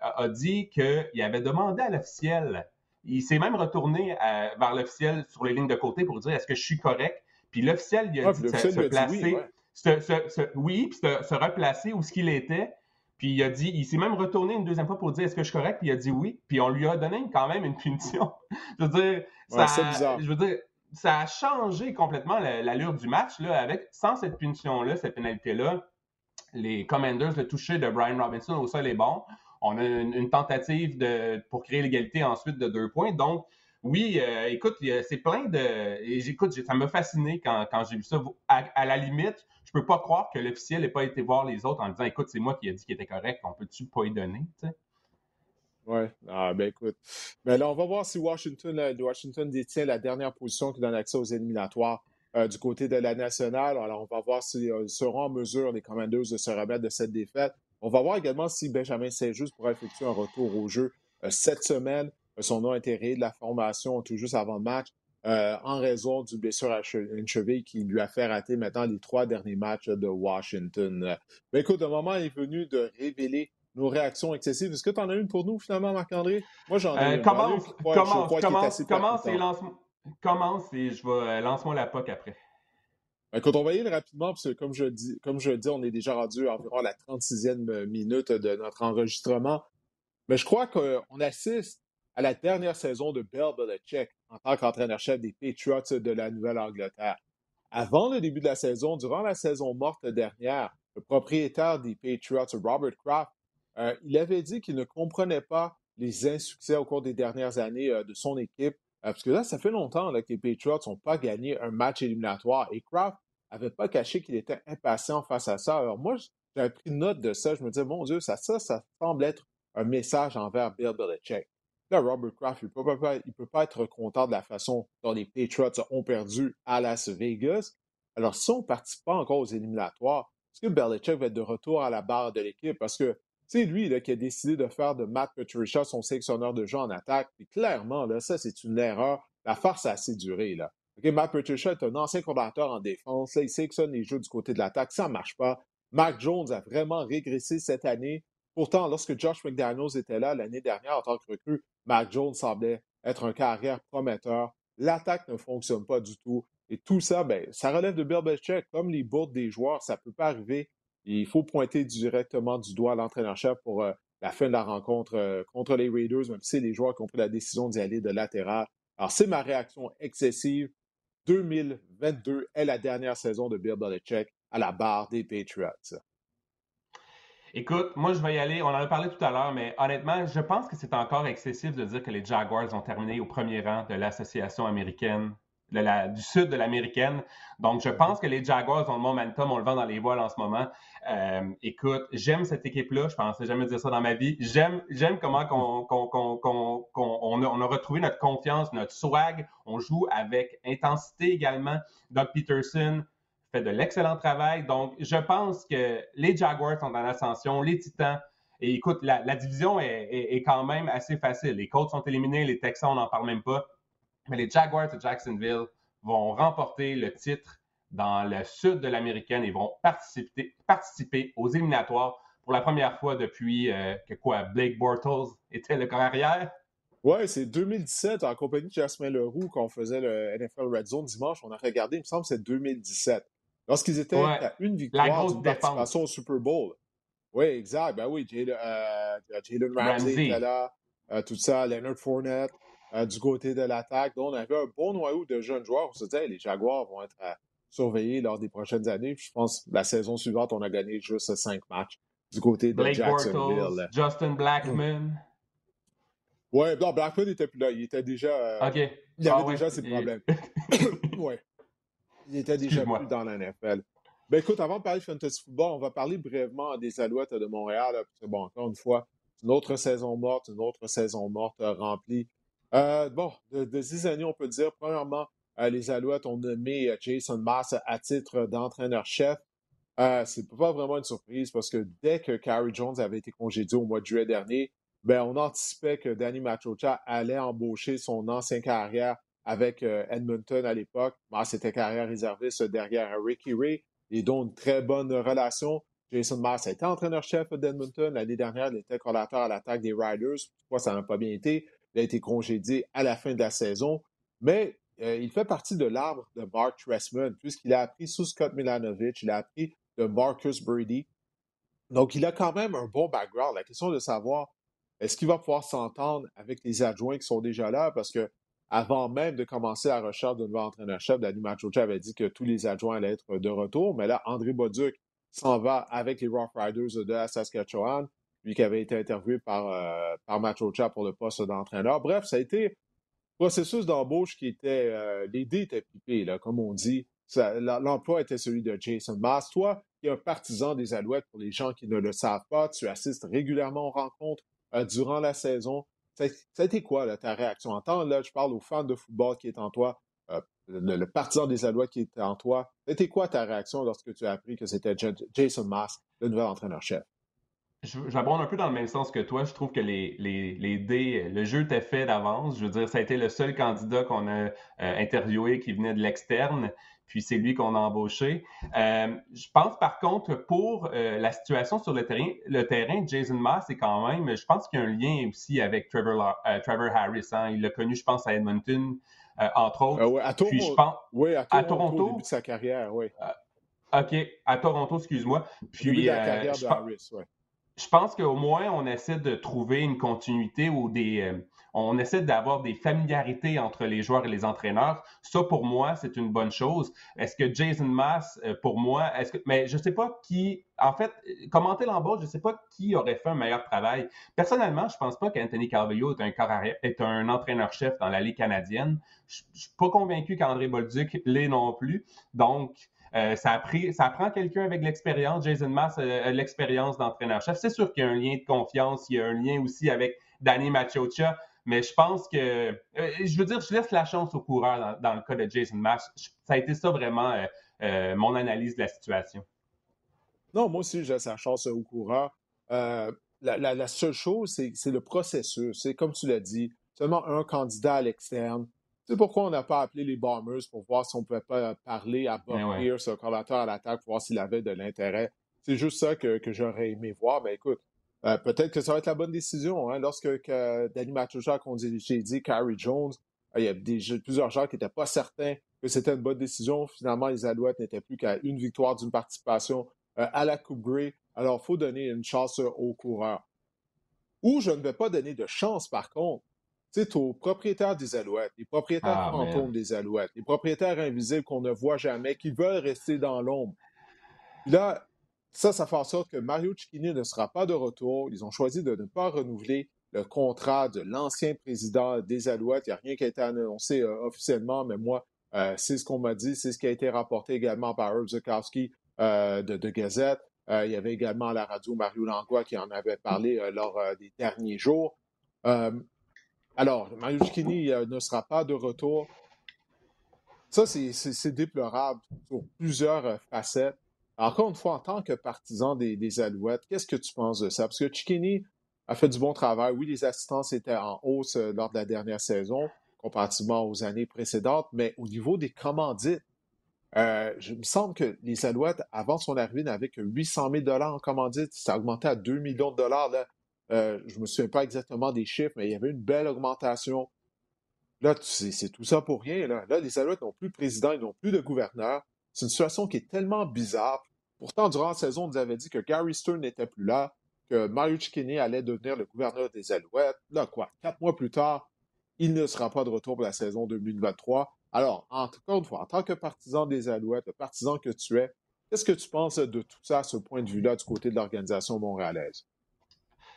a dit qu'il avait demandé à l'officiel, il s'est même retourné vers l'officiel sur les lignes de côté pour dire est-ce que je suis correct? Puis l'officiel lui a dit de se, placer, oui, puis se, replacer où ce qu'il était. Puis il a dit, il s'est même retourné une deuxième fois pour dire est-ce que je suis correct, puis il a dit oui, puis on lui a donné quand même une punition. je veux dire, ça, je veux dire, ça a changé complètement l'allure du match là, avec sans cette punition-là, cette pénalité-là. Les Commanders, le toucher de Brian Robinson au sol est bon. On a une, tentative pour créer l'égalité ensuite de deux points. Donc, oui, euh, écoute, c'est plein de. J'écoute, ça m'a fasciné quand, j'ai vu ça. À, la limite, je peux pas croire que l'officiel n'ait pas été voir les autres en disant écoute, c'est moi qui ai dit qu'il était correct, on peut-tu pas y donner? Oui, ah, ben écoute. Ben là, on va voir si Washington, Washington détient la dernière position qui donne accès aux éliminatoires euh, du côté de la nationale. Alors, on va voir s'ils euh, seront en mesure, les Commanders, de se remettre de cette défaite. On va voir également si Benjamin Saint-Just pourra effectuer un retour au jeu cette semaine. Son nom a été rayé de la formation tout juste avant le match euh, en raison du blessure à une cheville qui lui a fait rater maintenant les trois derniers matchs de Washington. Mais écoute, le moment est venu de révéler nos réactions excessives. Est-ce que tu en as une pour nous finalement, Marc-André? Moi, j'en ai euh, une. Commence, commence, commence, commence lance Commence et je vais euh, lance-moi la POC après. Écoute, on va y aller rapidement, parce que comme je dis, comme je dis, on est déjà rendu à environ la 36e minute de notre enregistrement. Mais je crois qu'on assiste à la dernière saison de Bill Belichick en tant qu'entraîneur-chef des Patriots de la Nouvelle-Angleterre. Avant le début de la saison, durant la saison morte dernière, le propriétaire des Patriots, Robert Kraft, euh, il avait dit qu'il ne comprenait pas les insuccès au cours des dernières années euh, de son équipe. Euh, parce que là, ça fait longtemps que les Patriots n'ont pas gagné un match éliminatoire. Et Kraft n'avait pas caché qu'il était impatient face à ça. Alors moi, j'avais pris note de ça. Je me disais, mon Dieu, ça, ça, ça semble être un message envers Bill Belichick. Là, Robert Kraft, il ne peut, pas être content de la façon dont les Patriots ont perdu à Las Vegas. Alors, si on ne participe pas encore aux éliminatoires, est-ce que Belichick va être de retour à la barre de l'équipe? Parce que c'est lui qui a décidé de faire de Matt Patricia son sélectionneur de jeu en attaque. Puis clairement, là, ça, c'est une erreur. La farce a assez duré. Là. Matt Patricia est un ancien coordinateur en défense. Là, il sélectionne les jeux du côté de l'attaque. Ça ne marche pas. Mac Jones a vraiment régressé cette année. Pourtant, lorsque Josh McDaniels était là l'année dernière en tant que recrue, Mac Jones semblait être un carrière prometteur. L'attaque ne fonctionne pas du tout. Et tout ça, ben, ça relève de Bill Belichick. Comme les bourdes des joueurs, ça ne peut pas arriver. Il faut pointer directement du doigt l'entraîneur-chef pour euh, la fin de la rencontre euh, contre les Raiders, même si c'est les joueurs qui ont pris la décision d'y aller de latéral. Alors, c'est ma réaction excessive. 2022 est la dernière saison de Bill Belichick à la barre des Patriots. Écoute, moi, je vais y aller. On en a parlé tout à l'heure, mais honnêtement, je pense que c'est encore excessif de dire que les Jaguars ont terminé au premier rang de l'Association américaine, du sud de l'américaine. Donc, je pense que les Jaguars ont le momentum, on le vend dans les voiles en ce moment. Euh, écoute, j'aime cette équipe-là. Je pensais jamais dire ça dans ma vie. J'aime, j'aime comment on, a, on a retrouvé notre confiance, notre swag. On joue avec intensité également. Doug Peterson, fait de l'excellent travail. Donc, je pense que les Jaguars sont en ascension, les Titans. Et écoute, la, division est, quand même assez facile. Les Colts sont éliminés, les Texans, on n'en parle même pas. Mais les Jaguars de Jacksonville vont remporter le titre dans le sud de l'américaine et vont participer, participer aux éliminatoires pour la première fois depuis euh, que quoi, Blake Bortles était le carrière. Oui, c'est 2017 en compagnie de Jasmine Leroux qu'on faisait le NFL Red Zone dimanche. On a regardé, il me semble, c'est 2017. Lorsqu'ils étaient à une victoire d'une participation au Super Bowl. Oui, exact. Ben oui, Jalen, euh, Ramsey, était là, euh, tout ça, Leonard Fournette, euh, du côté de l'attaque. Donc, on avait un bon noyau de jeunes joueurs. On se disait, les Jaguars vont être surveillés lors des prochaines années. je pense que la saison suivante, on a gagné juste cinq matchs du côté de Blake Jacksonville. Justin Blackman. Oui, non, Blackman n'était plus là. Il était déjà. OK. Il avait ah déjà ses problèmes. oui. Il était déjà plus dans la NFL. Ben écoute, avant de parler de fantasy football, on va parler brièvement des Alouettes de Montréal. bon, encore une fois, une autre saison morte, une autre saison morte euh, remplie. Euh, bon, de, de années, on peut dire, premièrement, euh, les Alouettes ont nommé Jason Mass à titre d'entraîneur-chef. c'est pas vraiment une surprise parce que dès que Carrie Jones avait été congédié au mois de juillet dernier, ben, on anticipait que Danny Machocha allait embaucher son ancien carrière avec Edmonton à l'époque. C'était carrière réserviste derrière Ricky Ray et donc une très bonne relation. Jason Mars a été entraîneur-chef d'Edmonton. L'année dernière, il était collateur à l'attaque des Riders. Pourquoi ça n'a pas bien été? Il a été congédié à la fin de la saison. Mais euh, il fait partie de l'arbre de Mark Tressman, puisqu'il a appris sous Scott Milanovic, il a appris de Marcus Brady. Donc, il a quand même un bon background. La question de savoir, est-ce qu'il va pouvoir s'entendre avec les adjoints qui sont déjà là? Parce que avant même de commencer la recherche de nouveau entraîneur-chef, Danny Machocha avait dit que tous les adjoints allaient être de retour. Mais là, André Boduc s'en va avec les Rough Riders de Saskatchewan, lui qui avait été interviewé par, euh, par Machocha pour le poste d'entraîneur. Bref, ça a été un processus d'embauche qui était... Euh, les dés là, comme on dit. L'emploi était celui de Jason Mass. Toi, qui es un partisan des Alouettes, pour les gens qui ne le savent pas, tu assistes régulièrement aux rencontres euh, durant la saison. Ça, a été quoi ta réaction? En temps, là, je parle aux fans de football qui est en toi, euh, le, partisan des Alouettes qui est en toi. C'était quoi ta réaction lorsque tu as appris que c'était Jason Mass, le nouvel entraîneur-chef? J'abonde un peu dans le même sens que toi. Je trouve que les, les, les dés, le jeu était fait d'avance. Je veux dire, ça a été le seul candidat qu'on a euh, interviewé qui venait de l'externe puis c'est lui qu'on a embauché. Euh, je pense par contre pour euh, la situation sur le terrain, le terrain, Jason Maas c'est quand même, je pense qu'il y a un lien aussi avec Trevor, Trevor Harris. Hein. Il l'a connu, je pense, à Edmonton, entre autres. à Toronto, puis je pense, oui, à Toronto, au début de sa carrière, oui. OK, à Toronto, excuse-moi. Puis, début de la carrière de Harris, oui. Je pense qu'au moins, on essaie de trouver une continuité ou des on essaie d'avoir des familiarités entre les joueurs et les entraîneurs. Ça, pour moi, c'est une bonne chose. Est-ce que Jason Mass, euh, pour moi, est-ce que, mais je ne sais pas qui, en fait, commenter l'embauche, je ne sais pas qui aurait fait un meilleur travail. Personnellement, je ne pense pas qu'Anthony Calvillo est un, est un entraîneur-chef dans la Ligue canadienne. Je ne suis pas convaincu qu'André Bolduc l'est non plus. Donc, euh, ça, prend quelqu'un avec l'expérience. Jason Mass a l'expérience d'entraîneur-chef. C'est sûr qu'il y a un lien de confiance. Il y a un lien aussi avec Danny Machocha. Mais je pense que, euh, je veux dire, je laisse la chance au coureur dans, le cas de Jason Mass. Ça a été ça vraiment euh, euh, mon analyse de la situation. Non, moi aussi, je laisse la chance au coureur. La, seule chose, c'est le processus. C'est comme tu l'as dit, seulement un candidat à l'externe. C'est pourquoi on n'a pas appelé les Bombers pour voir si on ne pouvait pas parler à Bob ben Pierce, un collateur à l'attaque, pour voir s'il avait de l'intérêt? C'est juste ça que, que j'aurais aimé voir. Mais écoute, euh, peut-être que ça va être la bonne décision. Hein. Lorsque que Danny Matuja a dit Carrie Jones, euh, il y a plusieurs gens qui n'étaient pas certains que c'était une bonne décision. Finalement, les Alouettes n'étaient plus qu'à une victoire d'une participation euh, à la Coupe Grey. Alors, il faut donner une chance aux coureurs. Ou je ne vais pas donner de chance, par contre, c'est aux propriétaires des Alouettes, les propriétaires ah, fantômes des Alouettes, les propriétaires invisibles qu'on ne voit jamais, qui veulent rester dans l'ombre. Là, ça, ça fait en sorte que Mario Cicchini ne sera pas de retour. Ils ont choisi de ne pas renouveler le contrat de l'ancien président des Alouettes. Il n'y a rien qui a été annoncé euh, officiellement, mais moi, euh, c'est ce qu'on m'a dit. C'est ce qui a été rapporté également par Herb Zukowski euh, de, Gazette. il y avait également à la radio Mario Langlois qui en avait parlé lors des derniers jours. Alors, Mario Cicchini ne sera pas de retour. Ça, c'est déplorable sur plusieurs facettes. Encore une fois, en tant que partisan des, Alouettes, qu'est-ce que tu penses de ça? Parce que Chikini a fait du bon travail. Oui, les assistances étaient en hausse euh, lors de la dernière saison, comparativement aux années précédentes, mais au niveau des commandites, euh, je me semble que les Alouettes, avant son arrivée, n'avaient que 800 000 en commandites. Ça a augmenté à 2 millions de dollars. Euh, je ne me souviens pas exactement des chiffres, mais il y avait une belle augmentation. Là, c'est tout ça pour rien. Là, les Alouettes n'ont plus de président, ils n'ont plus de gouverneur. C'est une situation qui est tellement bizarre. Pourtant, durant la saison, on nous avait dit que Gary Stern n'était plus là, que Mario Cicchini allait devenir le gouverneur des Alouettes. Là, quoi, quatre mois plus tard, il ne sera pas de retour pour la saison 2023. Alors, encore une fois, en tant que partisan des Alouettes, partisan que tu es, qu'est-ce que tu penses de tout ça, à ce point de vue-là, du côté de l'organisation montréalaise?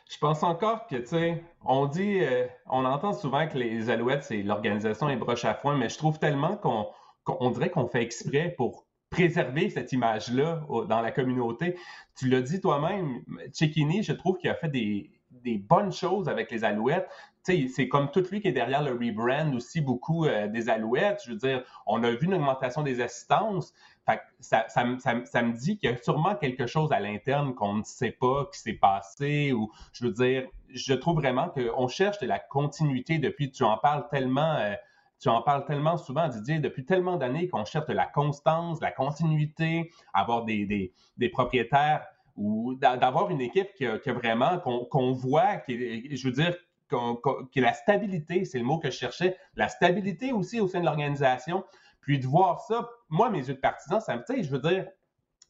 Je pense encore que, tu sais, on dit, euh, on entend souvent que les Alouettes, c'est l'organisation et broche à foin, mais je trouve tellement qu'on dirait qu'on fait exprès pour préserver cette image-là dans la communauté. Tu l'as dit toi-même, Cecchini, je trouve qu'il a fait des, des bonnes choses avec les Alouettes. C'est comme tout lui qui est derrière le rebrand aussi beaucoup euh, des Alouettes. Je veux dire, on a vu une augmentation des assistances. Ça, me dit qu'il y a sûrement quelque chose à l'interne qu'on ne sait pas qui s'est passé. Ou je veux dire, je trouve vraiment qu'on cherche de la continuité depuis. Tu en parles tellement. Euh, tu en parles tellement souvent, Didier, depuis tellement d'années qu'on cherche de la constance, de la continuité, avoir des, des, propriétaires ou d'avoir une équipe qui a, vraiment, qu'on voit, qui, je veux dire, que la stabilité, c'est le mot que je cherchais, la stabilité aussi au sein de l'organisation. Puis de voir ça, moi, mes yeux de partisan, ça me, tu sais, je veux dire,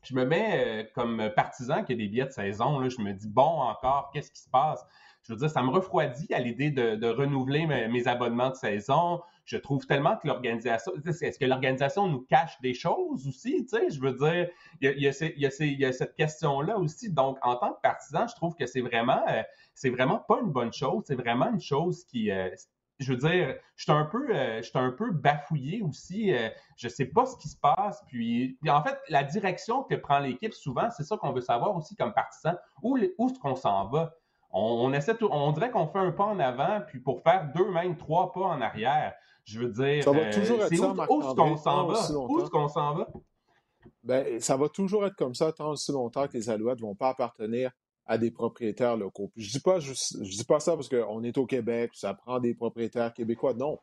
je me mets euh, comme partisan qui a des billets de saison, là, je me dis, bon, encore, qu'est-ce qui se passe? Je veux dire, ça me refroidit à l'idée de, renouveler mes, abonnements de saison. Je trouve tellement que l'organisation, est-ce que l'organisation nous cache des choses aussi? Tu sais, je veux dire, il y a, cette question-là aussi. Donc, en tant que partisan, je trouve que c'est vraiment, euh, c'est vraiment pas une bonne chose. C'est vraiment une chose qui, euh, je veux dire, je suis un peu, euh, un peu bafouillé aussi. je sais pas ce qui se passe. Puis, en fait, la direction que prend l'équipe, souvent, c'est ça qu'on veut savoir aussi comme partisan. Où, où est-ce qu'on s'en va? On, essaie on dirait qu'on fait un pas en avant, puis pour faire deux, même trois pas en arrière. Je veux dire, ça va euh, toujours être ça, où, est-ce qu'on s'en va? Où est-ce qu'on s'en va? Ben, ça va toujours être comme ça tant aussi longtemps que les Alouettes ne vont pas appartenir à des propriétaires locaux. je dis pas, dis pas ça parce qu'on est au Québec, ça prend des propriétaires québécois. Non.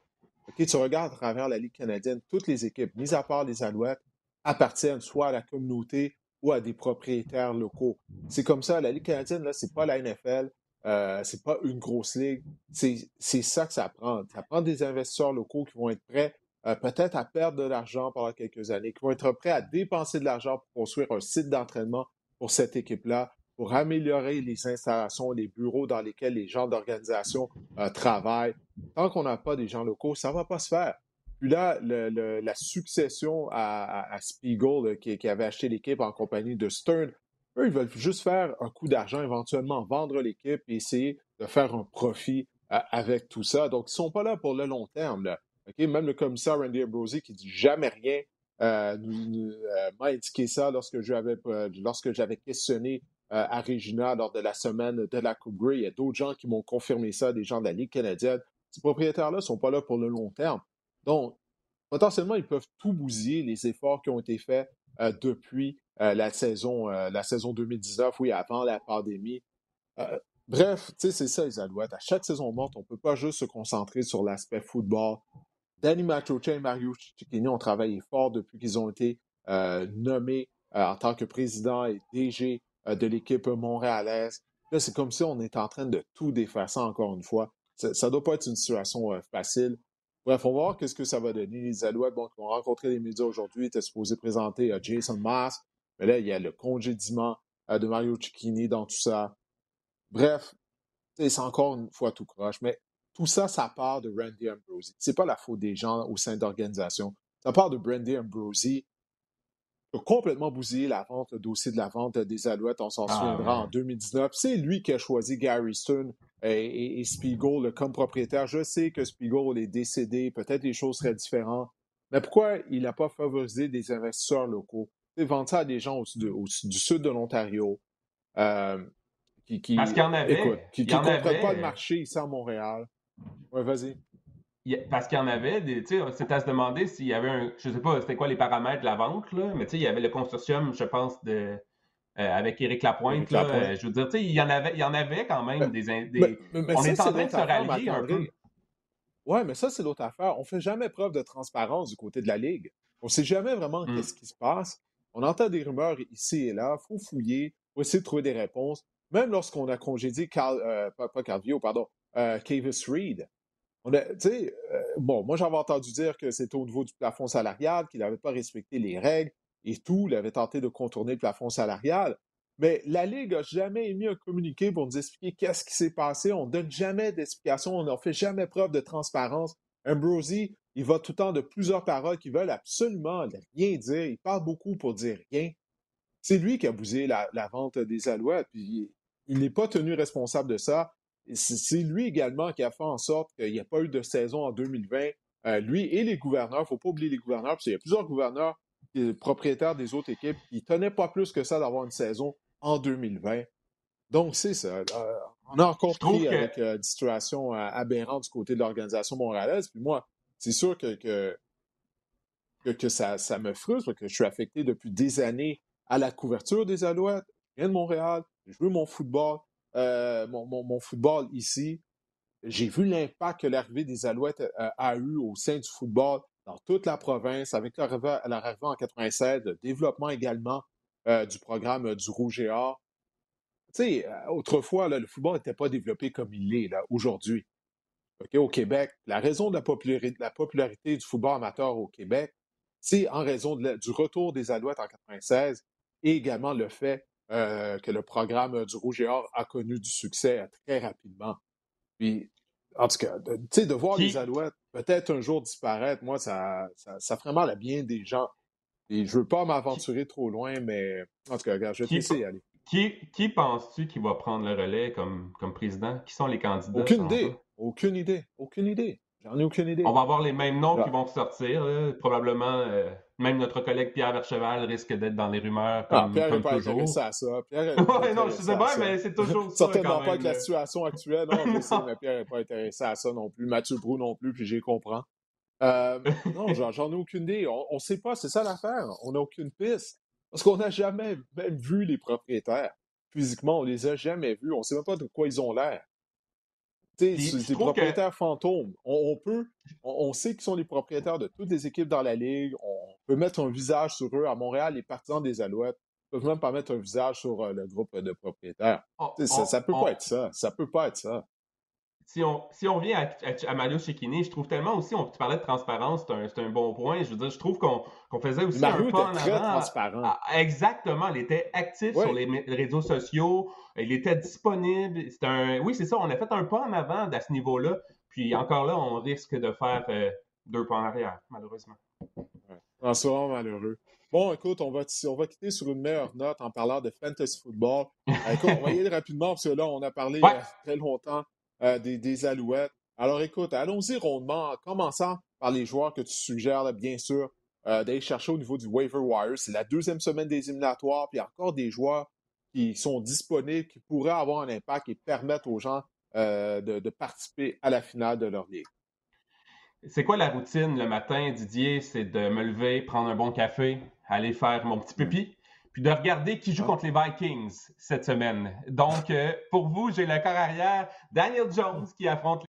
Ok, tu regardes à travers la Ligue canadienne, toutes les équipes, mis à part les Alouettes, appartiennent soit à la communauté ou à des propriétaires locaux. C'est comme ça, la Ligue canadienne, là, c'est pas la NFL, euh, c'est pas une grosse ligue. C'est ça que ça prend. Ça prend des investisseurs locaux qui vont être prêts euh, peut-être à perdre de l'argent pendant quelques années, qui vont être prêts à dépenser de l'argent pour construire un site d'entraînement pour cette équipe-là, pour améliorer les installations, les bureaux dans lesquels les gens d'organisation euh, travaillent. Tant qu'on n'a pas des gens locaux, ça ne va pas se faire. Puis là, la succession à, Spiegel, qui, qui, avait acheté l'équipe en compagnie de Stern, eux, ils veulent juste faire un coup d'argent, éventuellement vendre l'équipe et essayer de faire un profit euh, avec tout ça. Donc, ils ne sont pas là pour le long terme. Même le commissaire Randy Ambrosi, qui dit jamais rien, euh, euh, m'a indiqué ça lorsque j'avais lorsque j'avais questionné à Regina lors de la semaine de la Coupe Grey. Il y a d'autres gens qui m'ont confirmé ça, des gens de la Ligue canadienne. Ces propriétaires-là ne sont pas là pour le long terme. Donc, potentiellement, ils peuvent tout bousiller les efforts qui ont été faits euh, depuis euh, la, saison, euh, la saison 2019, oui, avant la pandémie. bref, c'est ça les Alouettes. À chaque saison morte, on ne peut pas juste se concentrer sur l'aspect football. Danny Matrocha et Mario Cicchini ont travaillé fort depuis qu'ils ont été nommés en tant que président et DG de l'équipe montréalaise. Là, c'est comme si on est en train de tout défaire ça encore une fois. Ça ne doit pas être une situation facile. Bref, on va voir qu'est-ce que ça va donner. Les Alouettes bon, qui vont rencontrer les médias aujourd'hui étaient supposés présenter euh, Jason Mask, mais là, il y a le congédiement euh, de Mario Cicchini dans tout ça. Bref, c'est encore une fois tout croche, mais tout ça, ça part de Randy Ambrosi. C'est pas la faute des gens au sein d'organisation. Ça part de Randy Ambrosi complètement bousillé la vente, le dossier de la vente des Alouettes. On s'en ah, souviendra en 2019. C'est lui qui a choisi Gary Stone et, Spiegel comme propriétaire. Je sais que Spiegel est décédé, peut-être les choses seraient différentes, mais pourquoi il n'a pas favorisé des investisseurs locaux? Il vendre ça à des gens au, du sud de l'Ontario euh, qui, qui, Parce qu'il y en avait. qui ne comprennent pas le marché ici à Montréal. Oui, vas-y. Parce qu'il y en avait, tu sais, c'était à se demander s'il y avait un, je sais pas, c'était quoi les paramètres de la vente, là, mais tu sais, il y avait le consortium, je pense, de, euh, avec Éric Lapointe. là, euh, je veux dire, il y en avait, il y en avait quand même des. on est en train de se rallier un peu. Oui, mais ça, c'est l'autre affaire. On ne fait jamais preuve de transparence du côté de la Ligue. On ne sait jamais vraiment mmh. qu'est-ce qui se passe. On entend des rumeurs ici et là. Il faut fouiller. Il faut essayer de trouver des réponses. Même lorsqu'on a congédié Carl, euh, pas, pas pardon, euh, Cavis Reed. A, bon, moi, j'avais entendu dire que c'était au niveau du plafond salarial, qu'il n'avait pas respecté les règles. et tout. Il avait tenté de contourner le plafond salarial. Mais la Ligue n'a jamais émis un communiqué pour nous expliquer qu'est-ce qui s'est passé. On ne donne jamais d'explication. On ne fait jamais preuve de transparence. Ambrosie, il va tout le temps de plusieurs paroles qui veulent absolument rien dire. Il parle beaucoup pour dire rien. C'est lui qui a bousé la, vente des Alouettes. Puis il n'est pas tenu responsable de ça. C'est lui également qui a fait en sorte qu'il n'y a pas eu de saison en 2020. Euh, lui et les gouverneurs, il ne faut pas oublier les gouverneurs, parce qu'il y a plusieurs gouverneurs propriétaires des autres équipes qui ne tenaient pas plus que ça d'avoir une saison en 2020. Donc, c'est ça. Euh, on a encore pris avec euh, une situation aberrante du côté de l'organisation montréalaise. Puis moi, c'est sûr que, que, que, ça, ça, me frustre, que je suis affecté depuis des années à la couverture des Alouettes. Je viens de Montréal, j'ai joué mon football, euh, mon, football ici. J'ai vu l'impact que l'arrivée des Alouettes euh, a eu au sein du football dans toute la province, avec l'arrivée en 96, le développement également euh, du programme du Rouge et Or. Tu sais, autrefois, le football n'était pas développé comme il l'est aujourd'hui. au Québec, la raison de la popularité, la popularité, du football amateur au Québec, c'est en raison du retour des Alouettes en 96 et également le fait euh, que le programme du Rouge et Or a connu du succès très rapidement. Puis, en tout cas, de, de voir les Alouettes peut-être un jour disparaître, moi, ça, ça, ça ferait mal à bien des gens. Et je veux pas m'aventurer trop loin, mais en tout cas, regarde, je vais essayer d'y aller. Qui, qui penses-tu qui va prendre le relais comme, comme président? Qui sont les candidats? Aucune idée. Aucune idée. Aucune idée. J'en ai aucune idée. On va avoir les mêmes noms qui vont sortir. Probablement, euh, même notre collègue Pierre Vercheval risque d'être dans les rumeurs ah, comme, Pierre comme pas toujours. intéressé à ça. Pierre ouais, non, je sais pas, mais c'est toujours ça. Certainement pas avec la situation actuelle. Non, je sais, mais Pierre n'est pas intéressé à ça non plus. Mathieu Brou non plus, puis j'y comprends. Euh, non, j'en ai aucune idée. On ne sait pas, c'est ça l'affaire. On n'a aucune piste. Parce qu'on n'a jamais même vu les propriétaires. Physiquement, on les a jamais vus. On ne sait même pas de quoi ils ont l'air. C'est des propriétaires fantômes. On, peut, on, sait qu'ils sont les propriétaires de toutes les équipes dans la ligue. On peut mettre un visage sur eux. À Montréal, les partisans des Alouettes peuvent même pas mettre un visage sur euh, le groupe de propriétaires. ça, ne peut pas être ça. Ça peut pas être ça si on, si on revient à, à, Mario Chekini, je trouve tellement aussi, on, tu parlais de transparence, c'est un, un, bon point. Je veux dire, je trouve qu'on faisait aussi un pas en très transparent. Ah, exactement. Il était actif sur les, réseaux sociaux. Il était disponible. Un, oui, c'est ça. On a fait un pas en avant à ce niveau-là. Puis encore là, on risque de faire euh, deux pas en arrière, malheureusement. Ouais. En malheureux. Bon, écoute, on va, on va quitter sur une meilleure note en parlant de fantasy football. écoute, on va y aller rapidement parce que là, on a parlé euh, très longtemps euh, des, Alouettes. Alors écoute, allons-y rondement, en commençant par les joueurs que tu suggères, bien sûr, euh, d'aller chercher au niveau du waiver wire. C'est la deuxième semaine des éliminatoires, puis il y a encore des joueurs qui sont disponibles, qui pourraient avoir un impact et permettre aux gens euh, de, participer à la finale de leur ligue. C'est quoi la routine le matin, Didier? C'est de me lever, prendre un bon café, aller faire mon petit pipi, puis de regarder qui joue ah. contre les Vikings cette semaine. Donc, euh, pour vous, j'ai le corps arrière Daniel Jones qui affronte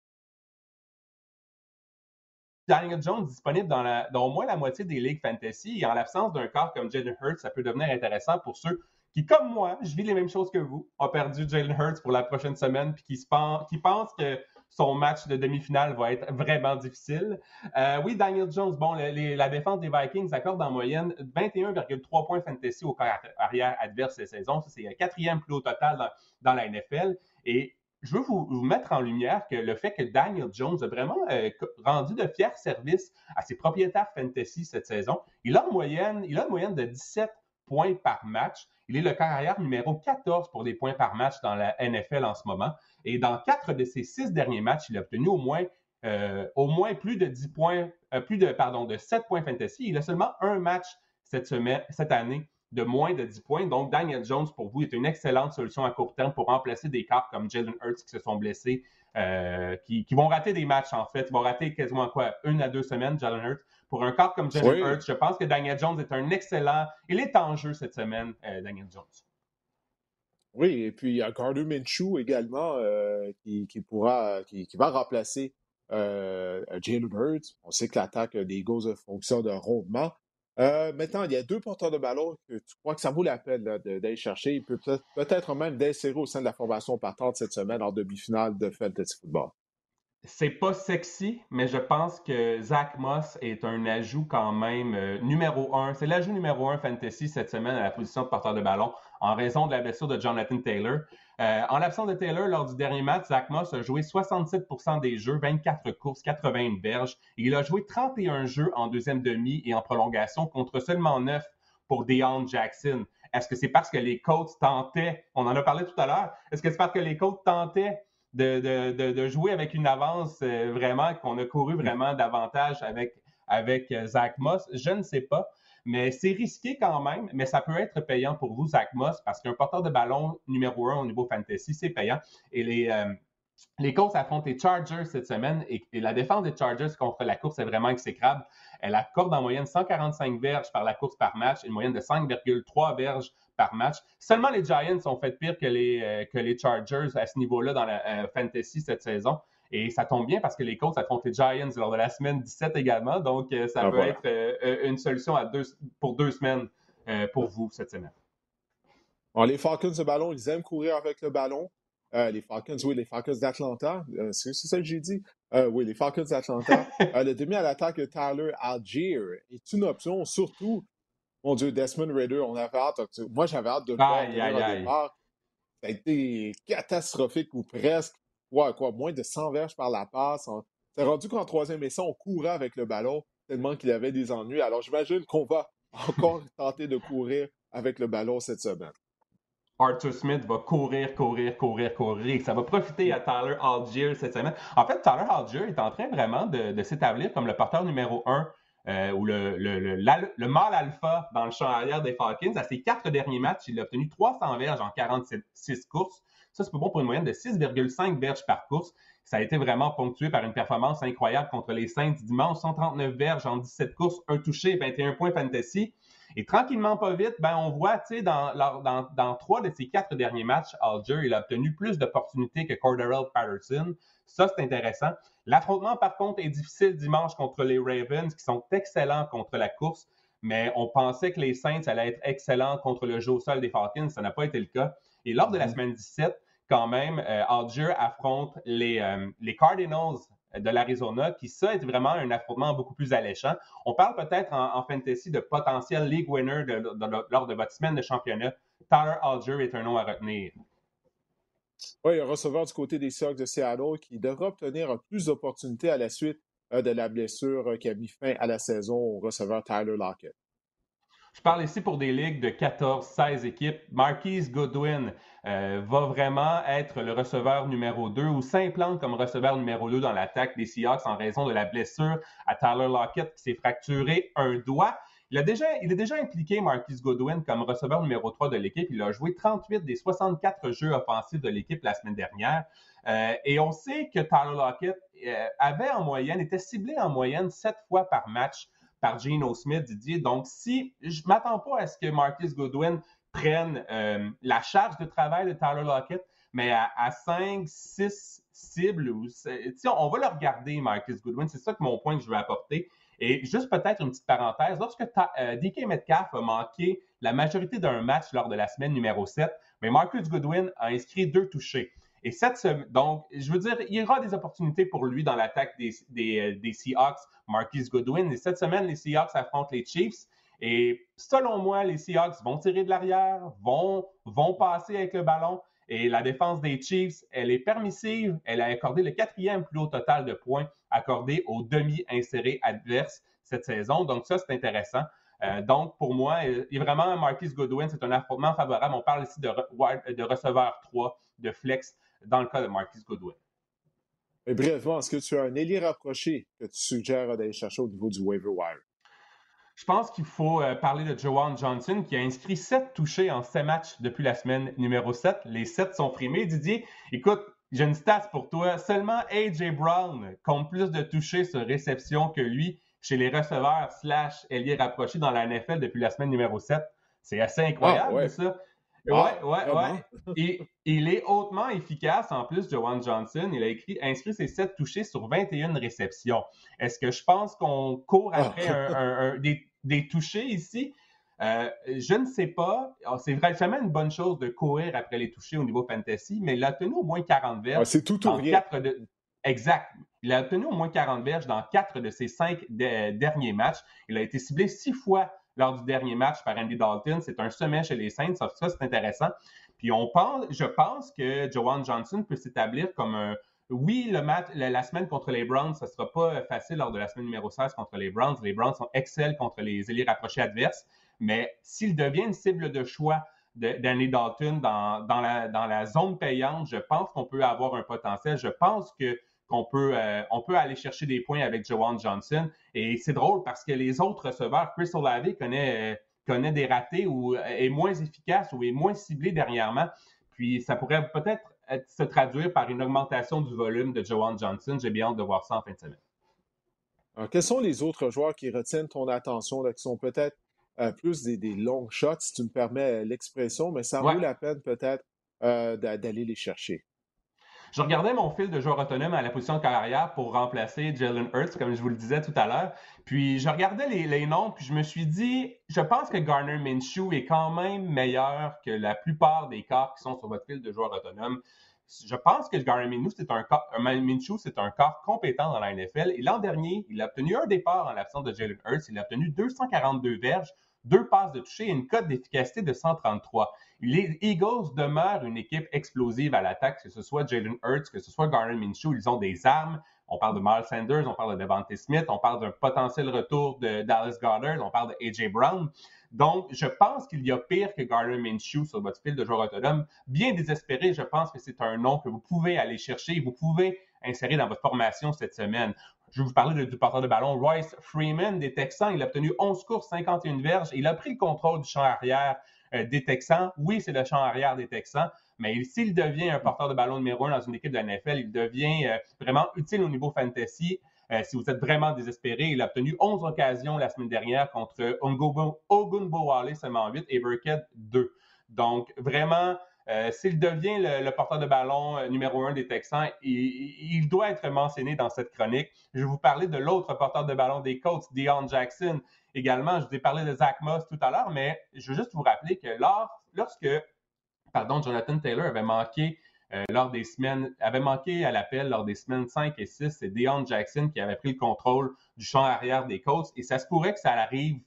Daniel Jones disponible dans, la, dans, au moins la moitié des ligues fantasy. Et en l'absence d'un corps comme Jalen Hurts, ça peut devenir intéressant pour ceux qui, comme moi, je vis les mêmes choses que vous, ont perdu Jalen Hurts pour la prochaine semaine, puis qui, se qui pensent que son match de demi-finale va être vraiment difficile. Euh, oui, Daniel Jones, bon, la défense des Vikings accorde en moyenne 21,3 points fantasy au corps arrière adverse cette saison. c'est le quatrième plus haut total dans, la NFL. Et je veux vous, mettre en lumière que le fait que Daniel Jones a vraiment euh, rendu de fiers services à ses propriétaires fantasy cette saison, il a, en moyenne, il a une moyenne de 17 points par match. Il est le carrière numéro 14 pour des points par match dans la NFL en ce moment. Et dans quatre de ses six derniers matchs, il a obtenu au moins, euh, au moins plus de 10 points, euh, plus de, pardon, de 7 points fantasy. Il a seulement un match cette, semaine, cette année de moins de 10 points. Donc, Daniel Jones, pour vous, est une excellente solution à court terme pour remplacer des cartes comme Jalen Hurts qui se sont blessés, euh, qui, vont rater des matchs, en fait. Ils vont rater quasiment quoi, une à deux semaines, Jalen Hurts. Pour un carte comme Jalen Hurts, je pense que Daniel Jones est un excellent. Il est en jeu cette semaine, Daniel Jones. Oui, et puis il y a Gardner Minshew également euh, qui, pourra, qui, va remplacer euh, Jalen Hurts. On sait que l'attaque des Eagles fonctionne rondement. Euh, maintenant, il y a deux porteurs de ballon que tu crois que ça vaut la peine d'aller chercher. Il peut peut-être même d'insérer au sein de la formation partante cette semaine en demi-finale de Fantasy Football. C'est pas sexy, mais je pense que Zach Moss est un ajout quand même euh, numéro un. C'est l'ajout numéro un fantasy cette semaine à la position de porteur de ballon en raison de la blessure de Jonathan Taylor. Euh, en l'absence de Taylor, lors du dernier match, Zach Moss a joué 67% des jeux, 24 courses, 81 berges. il a joué 31 jeux en deuxième demi et en prolongation contre seulement 9 pour Deion Jackson. Est-ce que c'est parce que les Colts tentaient, on en a parlé tout à l'heure, est-ce que c'est parce que les Colts tentaient de, jouer avec une avance euh, vraiment, qu'on a couru vraiment davantage avec, avec euh, Zach Moss? Je ne sais pas. Mais c'est risqué quand même, mais ça peut être payant pour vous, Zach Moss, parce qu'un porteur de ballon numéro un au niveau fantasy, c'est payant. Et les, euh, les Colts affrontent les Chargers cette semaine et, la défense des Chargers contre la course est vraiment exécrable. Elle accorde en moyenne 145 verges par la course par match, une moyenne de 5,3 verges par match. Seulement les Giants ont fait pire que les, euh, que les Chargers à ce niveau-là dans la euh, fantasy cette saison. Et ça tombe bien parce que les Colts affrontent les Giants lors de la semaine 17 également. Donc, euh, ça ah, peut être une solution à deux, pour deux semaines pour vous cette semaine. les Falcons de ballon, ils aiment courir avec le ballon. les Falcons, oui, les Falcons d'Atlanta. c'est ça que j'ai dit? oui, les Falcons d'Atlanta. le demi à l'attaque de Tyler Algier est une option, surtout mon Dieu, Desmond Raider, on avait hâte. Moi, j'avais hâte de le voir au départ. Ça a été catastrophique ou presque. Ouais, quoi, moins de 100 verges par la passe. C'est rendu qu'en troisième essai, on courait avec le ballon tellement qu'il avait des ennuis. Alors, j'imagine qu'on va encore tenter de courir avec le ballon cette semaine. Arthur Smith va courir, courir, courir, courir. Ça va profiter à Tyler Algier cette semaine. En fait, Tyler Algier est en train vraiment de, de s'établir comme le porteur numéro un euh, ou le, le, le, mâle alpha dans le champ arrière des Falcons. À ses quatre derniers matchs, il a obtenu 300 verges en 46 courses. Ça, c'est bon pour une moyenne de 6,5 verges par course. Ça a été vraiment ponctué par une performance incroyable contre les Saints dimanche. 139 verges en 17 courses, un touché, 21 points fantasy. Et tranquillement, pas vite, ben, on voit, tu sais, dans, dans, dans, trois de ses quatre derniers matchs, Alger, il a obtenu plus d'opportunités que Cordarrelle Patterson. Ça, c'est intéressant. L'affrontement, par contre, est difficile dimanche contre les Ravens, qui sont excellents contre la course, mais on pensait que les Saints allaient être excellents contre le jeu au sol des Falcons. Ça n'a pas été le cas. Et lors de la mm-hmm. semaine 17, quand même, euh, Alger affronte les, euh, les Cardinals de l'Arizona, qui ça est vraiment un affrontement beaucoup plus alléchant. On parle peut-être en, fantasy de potentiel league winner lors de votre semaine de championnat. Tyler Alger est un nom à retenir. Oui, un receveur du côté des Sox de Seattle qui devra obtenir plus d'opportunités à la suite euh, de la blessure euh, qui a mis fin à la saison au receveur Tyler Lockett. Je parle ici pour des ligues de 14-16 équipes. Marquise Goodwin euh, va vraiment être le receveur numéro 2 ou s'implante comme receveur numéro 2 dans l'attaque des Seahawks en raison de la blessure à Tyler Lockett qui s'est fracturé un doigt. Il, a déjà, est déjà impliqué, Marquis Godwin, comme receveur numéro 3 de l'équipe. Il a joué 38 des 64 jeux offensifs de l'équipe la semaine dernière. Euh, et on sait que Tyler Lockett euh, avait en moyenne, était ciblé en moyenne 7 fois par match par Geno Smith, Didier. Donc, si je m'attends pas à ce que Marquis Goodwin prenne euh, la charge de travail de Tyler Lockett, mais à, à 5, 6 cibles, on va le regarder, Marcus Goodwin. C'est ça que mon point que je veux apporter. Et juste peut-être une petite parenthèse, lorsque euh, DK Metcalf a manqué la majorité d'un match lors de la semaine numéro 7, mais Marcus Goodwin a inscrit deux touchés. Et cette semaine, donc, je veux dire, il y aura des opportunités pour lui dans l'attaque des, des, euh, Seahawks, Marcus Goodwin. Et cette semaine, les Seahawks affrontent les Chiefs. Et selon moi, les Seahawks vont tirer de l'arrière, vont, vont passer avec le ballon. Et la défense des Chiefs, elle est permissive. Elle a accordé le quatrième plus haut total de points accordés aux demi-insérés adverses cette saison. Donc, ça, c'est intéressant. Euh, donc, pour moi, il est vraiment Marquis Goodwin, c'est un affrontement favorable. On parle ici de, de receveur 3, de flex, dans le cas de Marquis Goodwin. Mais brièvement, est-ce que tu as un élire rapproché que tu suggères d'aller chercher au niveau du waiver wire? Je pense qu'il faut euh, parler de Joanne Johnson qui a inscrit 7 touchés en 7 matchs depuis la semaine numéro 7. Les 7 sont primés. Didier, écoute, j'ai une stat pour toi. Seulement AJ Brown compte plus de touchés sur réception que lui chez les receveurs slash ailier rapprochés dans la NFL depuis la semaine numéro 7. C'est assez incroyable, ah, ça. Ah, ouais, ouais, ouais. Et il est hautement efficace en plus, Joanne Johnson. Il a écrit, inscrit ses 7 touchés sur 21 réceptions. Est-ce que je pense qu'on court ah. après un, des, des touchés ici? Euh, je ne sais pas. Ah, c'est vraiment une bonne chose de courir après les touchés au niveau fantasy, mais il a tenu au moins 40 verges. c'est tout ou rien. Exact. Il a obtenu au moins 40 verges dans quatre de ses cinq derniers matchs. Il a été ciblé six fois lors du dernier match par Andy Dalton. C'est un sommet chez les Saints. Ça, c'est intéressant. Puis on pense, je pense que Joanne Johnson peut s'établir comme un. Oui, le match, la, semaine contre les Browns, ça ne sera pas facile lors de la semaine numéro 16 contre les Browns. Les Browns sont excellents contre les élites rapprochés adverses. Mais s'il devient une cible de choix d'Andy Dalton dans la zone payante, je pense qu'on peut avoir un potentiel. Je pense que qu'on peut, euh, on peut aller chercher des points avec Joanne Johnson. Et c'est drôle parce que les autres receveurs, Chris Olave connaît, euh, connaît des ratés ou euh, est moins efficace ou est moins ciblé dernièrement. Puis ça pourrait peut-être se traduire par une augmentation du volume de Joanne Johnson. J'ai bien hâte de voir ça en fin de semaine. Alors, quels sont les autres joueurs qui retiennent ton attention, qui sont peut-être plus des, des long shots, si tu me permets l'expression, mais ça vaut la peine peut-être d'aller les chercher? Je regardais mon fil de joueur autonome à la position de carrière pour remplacer Jalen Hurts, comme je vous le disais tout à l'heure. Puis je regardais les, noms, puis je me suis dit, je pense que Garner Minshew est quand même meilleur que la plupart des corps qui sont sur votre fil de joueur autonome. Je pense que Garner Minshew, c'est un corps, Minshew, c'est un corps compétent dans la NFL. Et l'an dernier, il a obtenu un départ en l'absence de Jalen Hurts. Il a obtenu 242 verges, deux passes de toucher et une cote d'efficacité de 133. Les Eagles demeurent une équipe explosive à l'attaque, que ce soit Jalen Hurts, que ce soit Garner Minshew. Ils ont des armes. On parle de Miles Sanders, on parle de Devante Smith, on parle d'un potentiel retour de Dallas Goddard, on parle de AJ Brown. Donc, je pense qu'il y a pire que Garner Minshew sur votre fil de joueur autonome. Bien désespéré, je pense que c'est un nom que vous pouvez aller chercher vous pouvez insérer dans votre formation cette semaine. Je vais vous parler du porteur de ballon, Royce Freeman des Texans. Il a obtenu 11 courses, 51 verges. Il a pris le contrôle du champ arrière euh, des Texans. Oui, c'est le champ arrière des Texans, mais s'il devient un porteur de ballon numéro un dans une équipe de la NFL, il devient euh, vraiment utile au niveau fantasy. Euh, si vous êtes vraiment désespéré, il a obtenu 11 occasions la semaine dernière contre Ogunbo seulement 8 et Burkett 2. Donc, vraiment, euh, s'il devient le, porteur de ballon euh, numéro un des Texans, il, doit être mentionné dans cette chronique. Je vais vous parler de l'autre porteur de ballon des Colts, Deion Jackson. Également, je vous ai parlé de Zach Moss tout à l'heure, mais je veux juste vous rappeler que lorsque pardon, Jonathan Taylor avait manqué euh, lors des semaines, à l'appel lors des semaines 5 et 6, c'est Deion Jackson qui avait pris le contrôle du champ arrière des Colts et ça se pourrait que ça arrive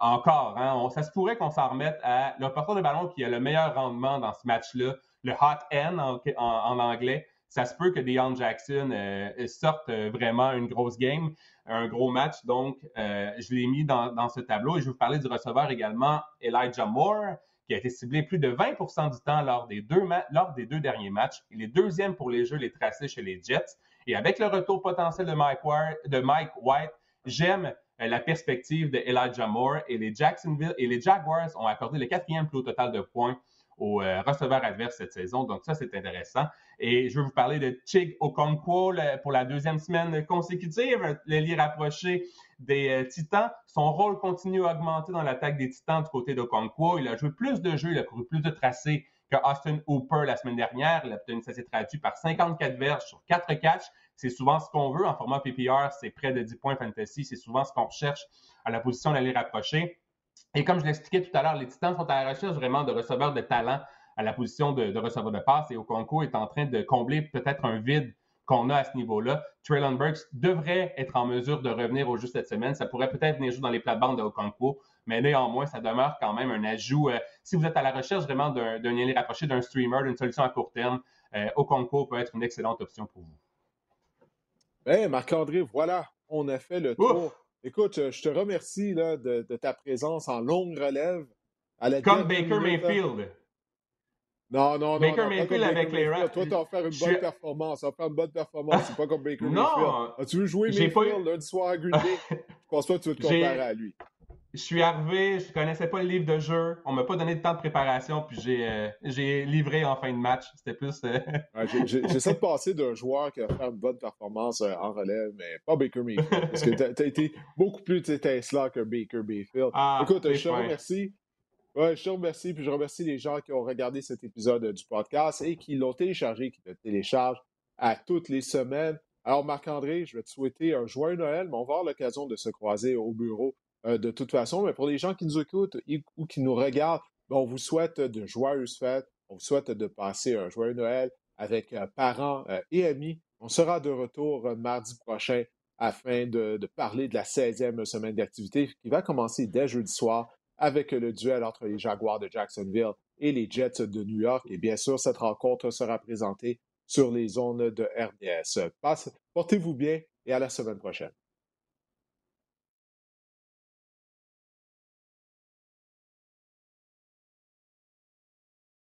encore. Hein, ça se pourrait qu'on s'en remette à le porteur de ballon qui a le meilleur rendement dans ce match-là, le hot end en, anglais. Ça se peut que Deion Jackson euh, sorte euh, vraiment une grosse game, un gros match. Donc, euh, je l'ai mis dans, ce tableau et je vais vous parler du receveur également, Elijah Moore, qui a été ciblé plus de 20% du temps lors des, deux lors des deux derniers matchs. Il est deuxième pour les jeux, les tracés chez les Jets. Et avec le retour potentiel de Mike, White, j'aime la perspective de Elijah Moore et les Jacksonville et les Jaguars ont accordé le quatrième plus haut total de points aux euh, receveurs adverses cette saison. Donc ça, c'est intéressant. Et je vais vous parler de Chig Okonkwo pour la deuxième semaine consécutive, l'ailier rapproché des euh, Titans. Son rôle continue à augmenter dans l'attaque des Titans du côté d'Okonkwo. Il a joué plus de jeux, il a couru plus de tracés que Austin Hooper la semaine dernière. Il a obtenu, ça s'est traduit par 54 verges sur 4 catchs. C'est souvent ce qu'on veut en format PPR, c'est près de 10 points fantasy. C'est souvent ce qu'on recherche à la position d'aller rapprocher. Et comme je l'expliquais tout à l'heure, les Titans sont à la recherche vraiment de receveurs de talent à la position de, receveur de passe et Okonko est en train de combler peut-être un vide qu'on a à ce niveau-là. Traylon Burks devrait être en mesure de revenir au jeu cette semaine. Ça pourrait peut-être venir jouer dans les plates-bandes de Okonkwo, mais néanmoins, ça demeure quand même un ajout. Euh, si vous êtes à la recherche vraiment d'un lien rapproché d'un streamer, d'une solution à court terme, euh, peut être une excellente option pour vous. Hey, Marc-André, voilà, on a fait le tour. Écoute, je te remercie là, de, ta présence en longue relève. À la Comme Baker Mayfield. Non, non, non. Baker Mayfield avec les Rams. Toi, tu vas faire une bonne performance. Tu vas faire une bonne performance. C'est pas comme Baker non, Mayfield. tu veux jouer Mayfield pas... lundi soir à Green Bay? je pense pas que tu veux te comparer à lui je suis arrivé, je connaissais pas le livre de jeu, on m'a pas donné de temps de préparation, puis j'ai, euh, livré en fin de match. C'était plus. Euh, j'essaie de passer d'un joueur qui a fait une bonne performance euh, en relève, mais pas Baker Mayfield. Parce que tu as été beaucoup plus Tesla que Baker Mayfield. Ah, Écoute, je te remercie. Ouais, je te remercie, puis je remercie les gens qui ont regardé cet épisode du podcast et qui l'ont téléchargé, qui le téléchargent à toutes les semaines. Alors, Marc-André, je vais te souhaiter un joyeux Noël, mais on va avoir l'occasion de se croiser au bureau euh, de toute façon. Mais pour les gens qui nous écoutent ou qui nous regardent, ben, on vous souhaite de joyeuses fêtes. On vous souhaite de passer un joyeux Noël avec euh, parents euh, et amis On sera de retour mardi prochain afin de, parler de la 16e semaine d'activité qui va commencer dès jeudi soir avec le duel entre les Jaguars de Jacksonville et les Jets de New York. Et bien sûr, cette rencontre sera présentée sur les zones de RDS. Portez-vous bien et à la semaine prochaine.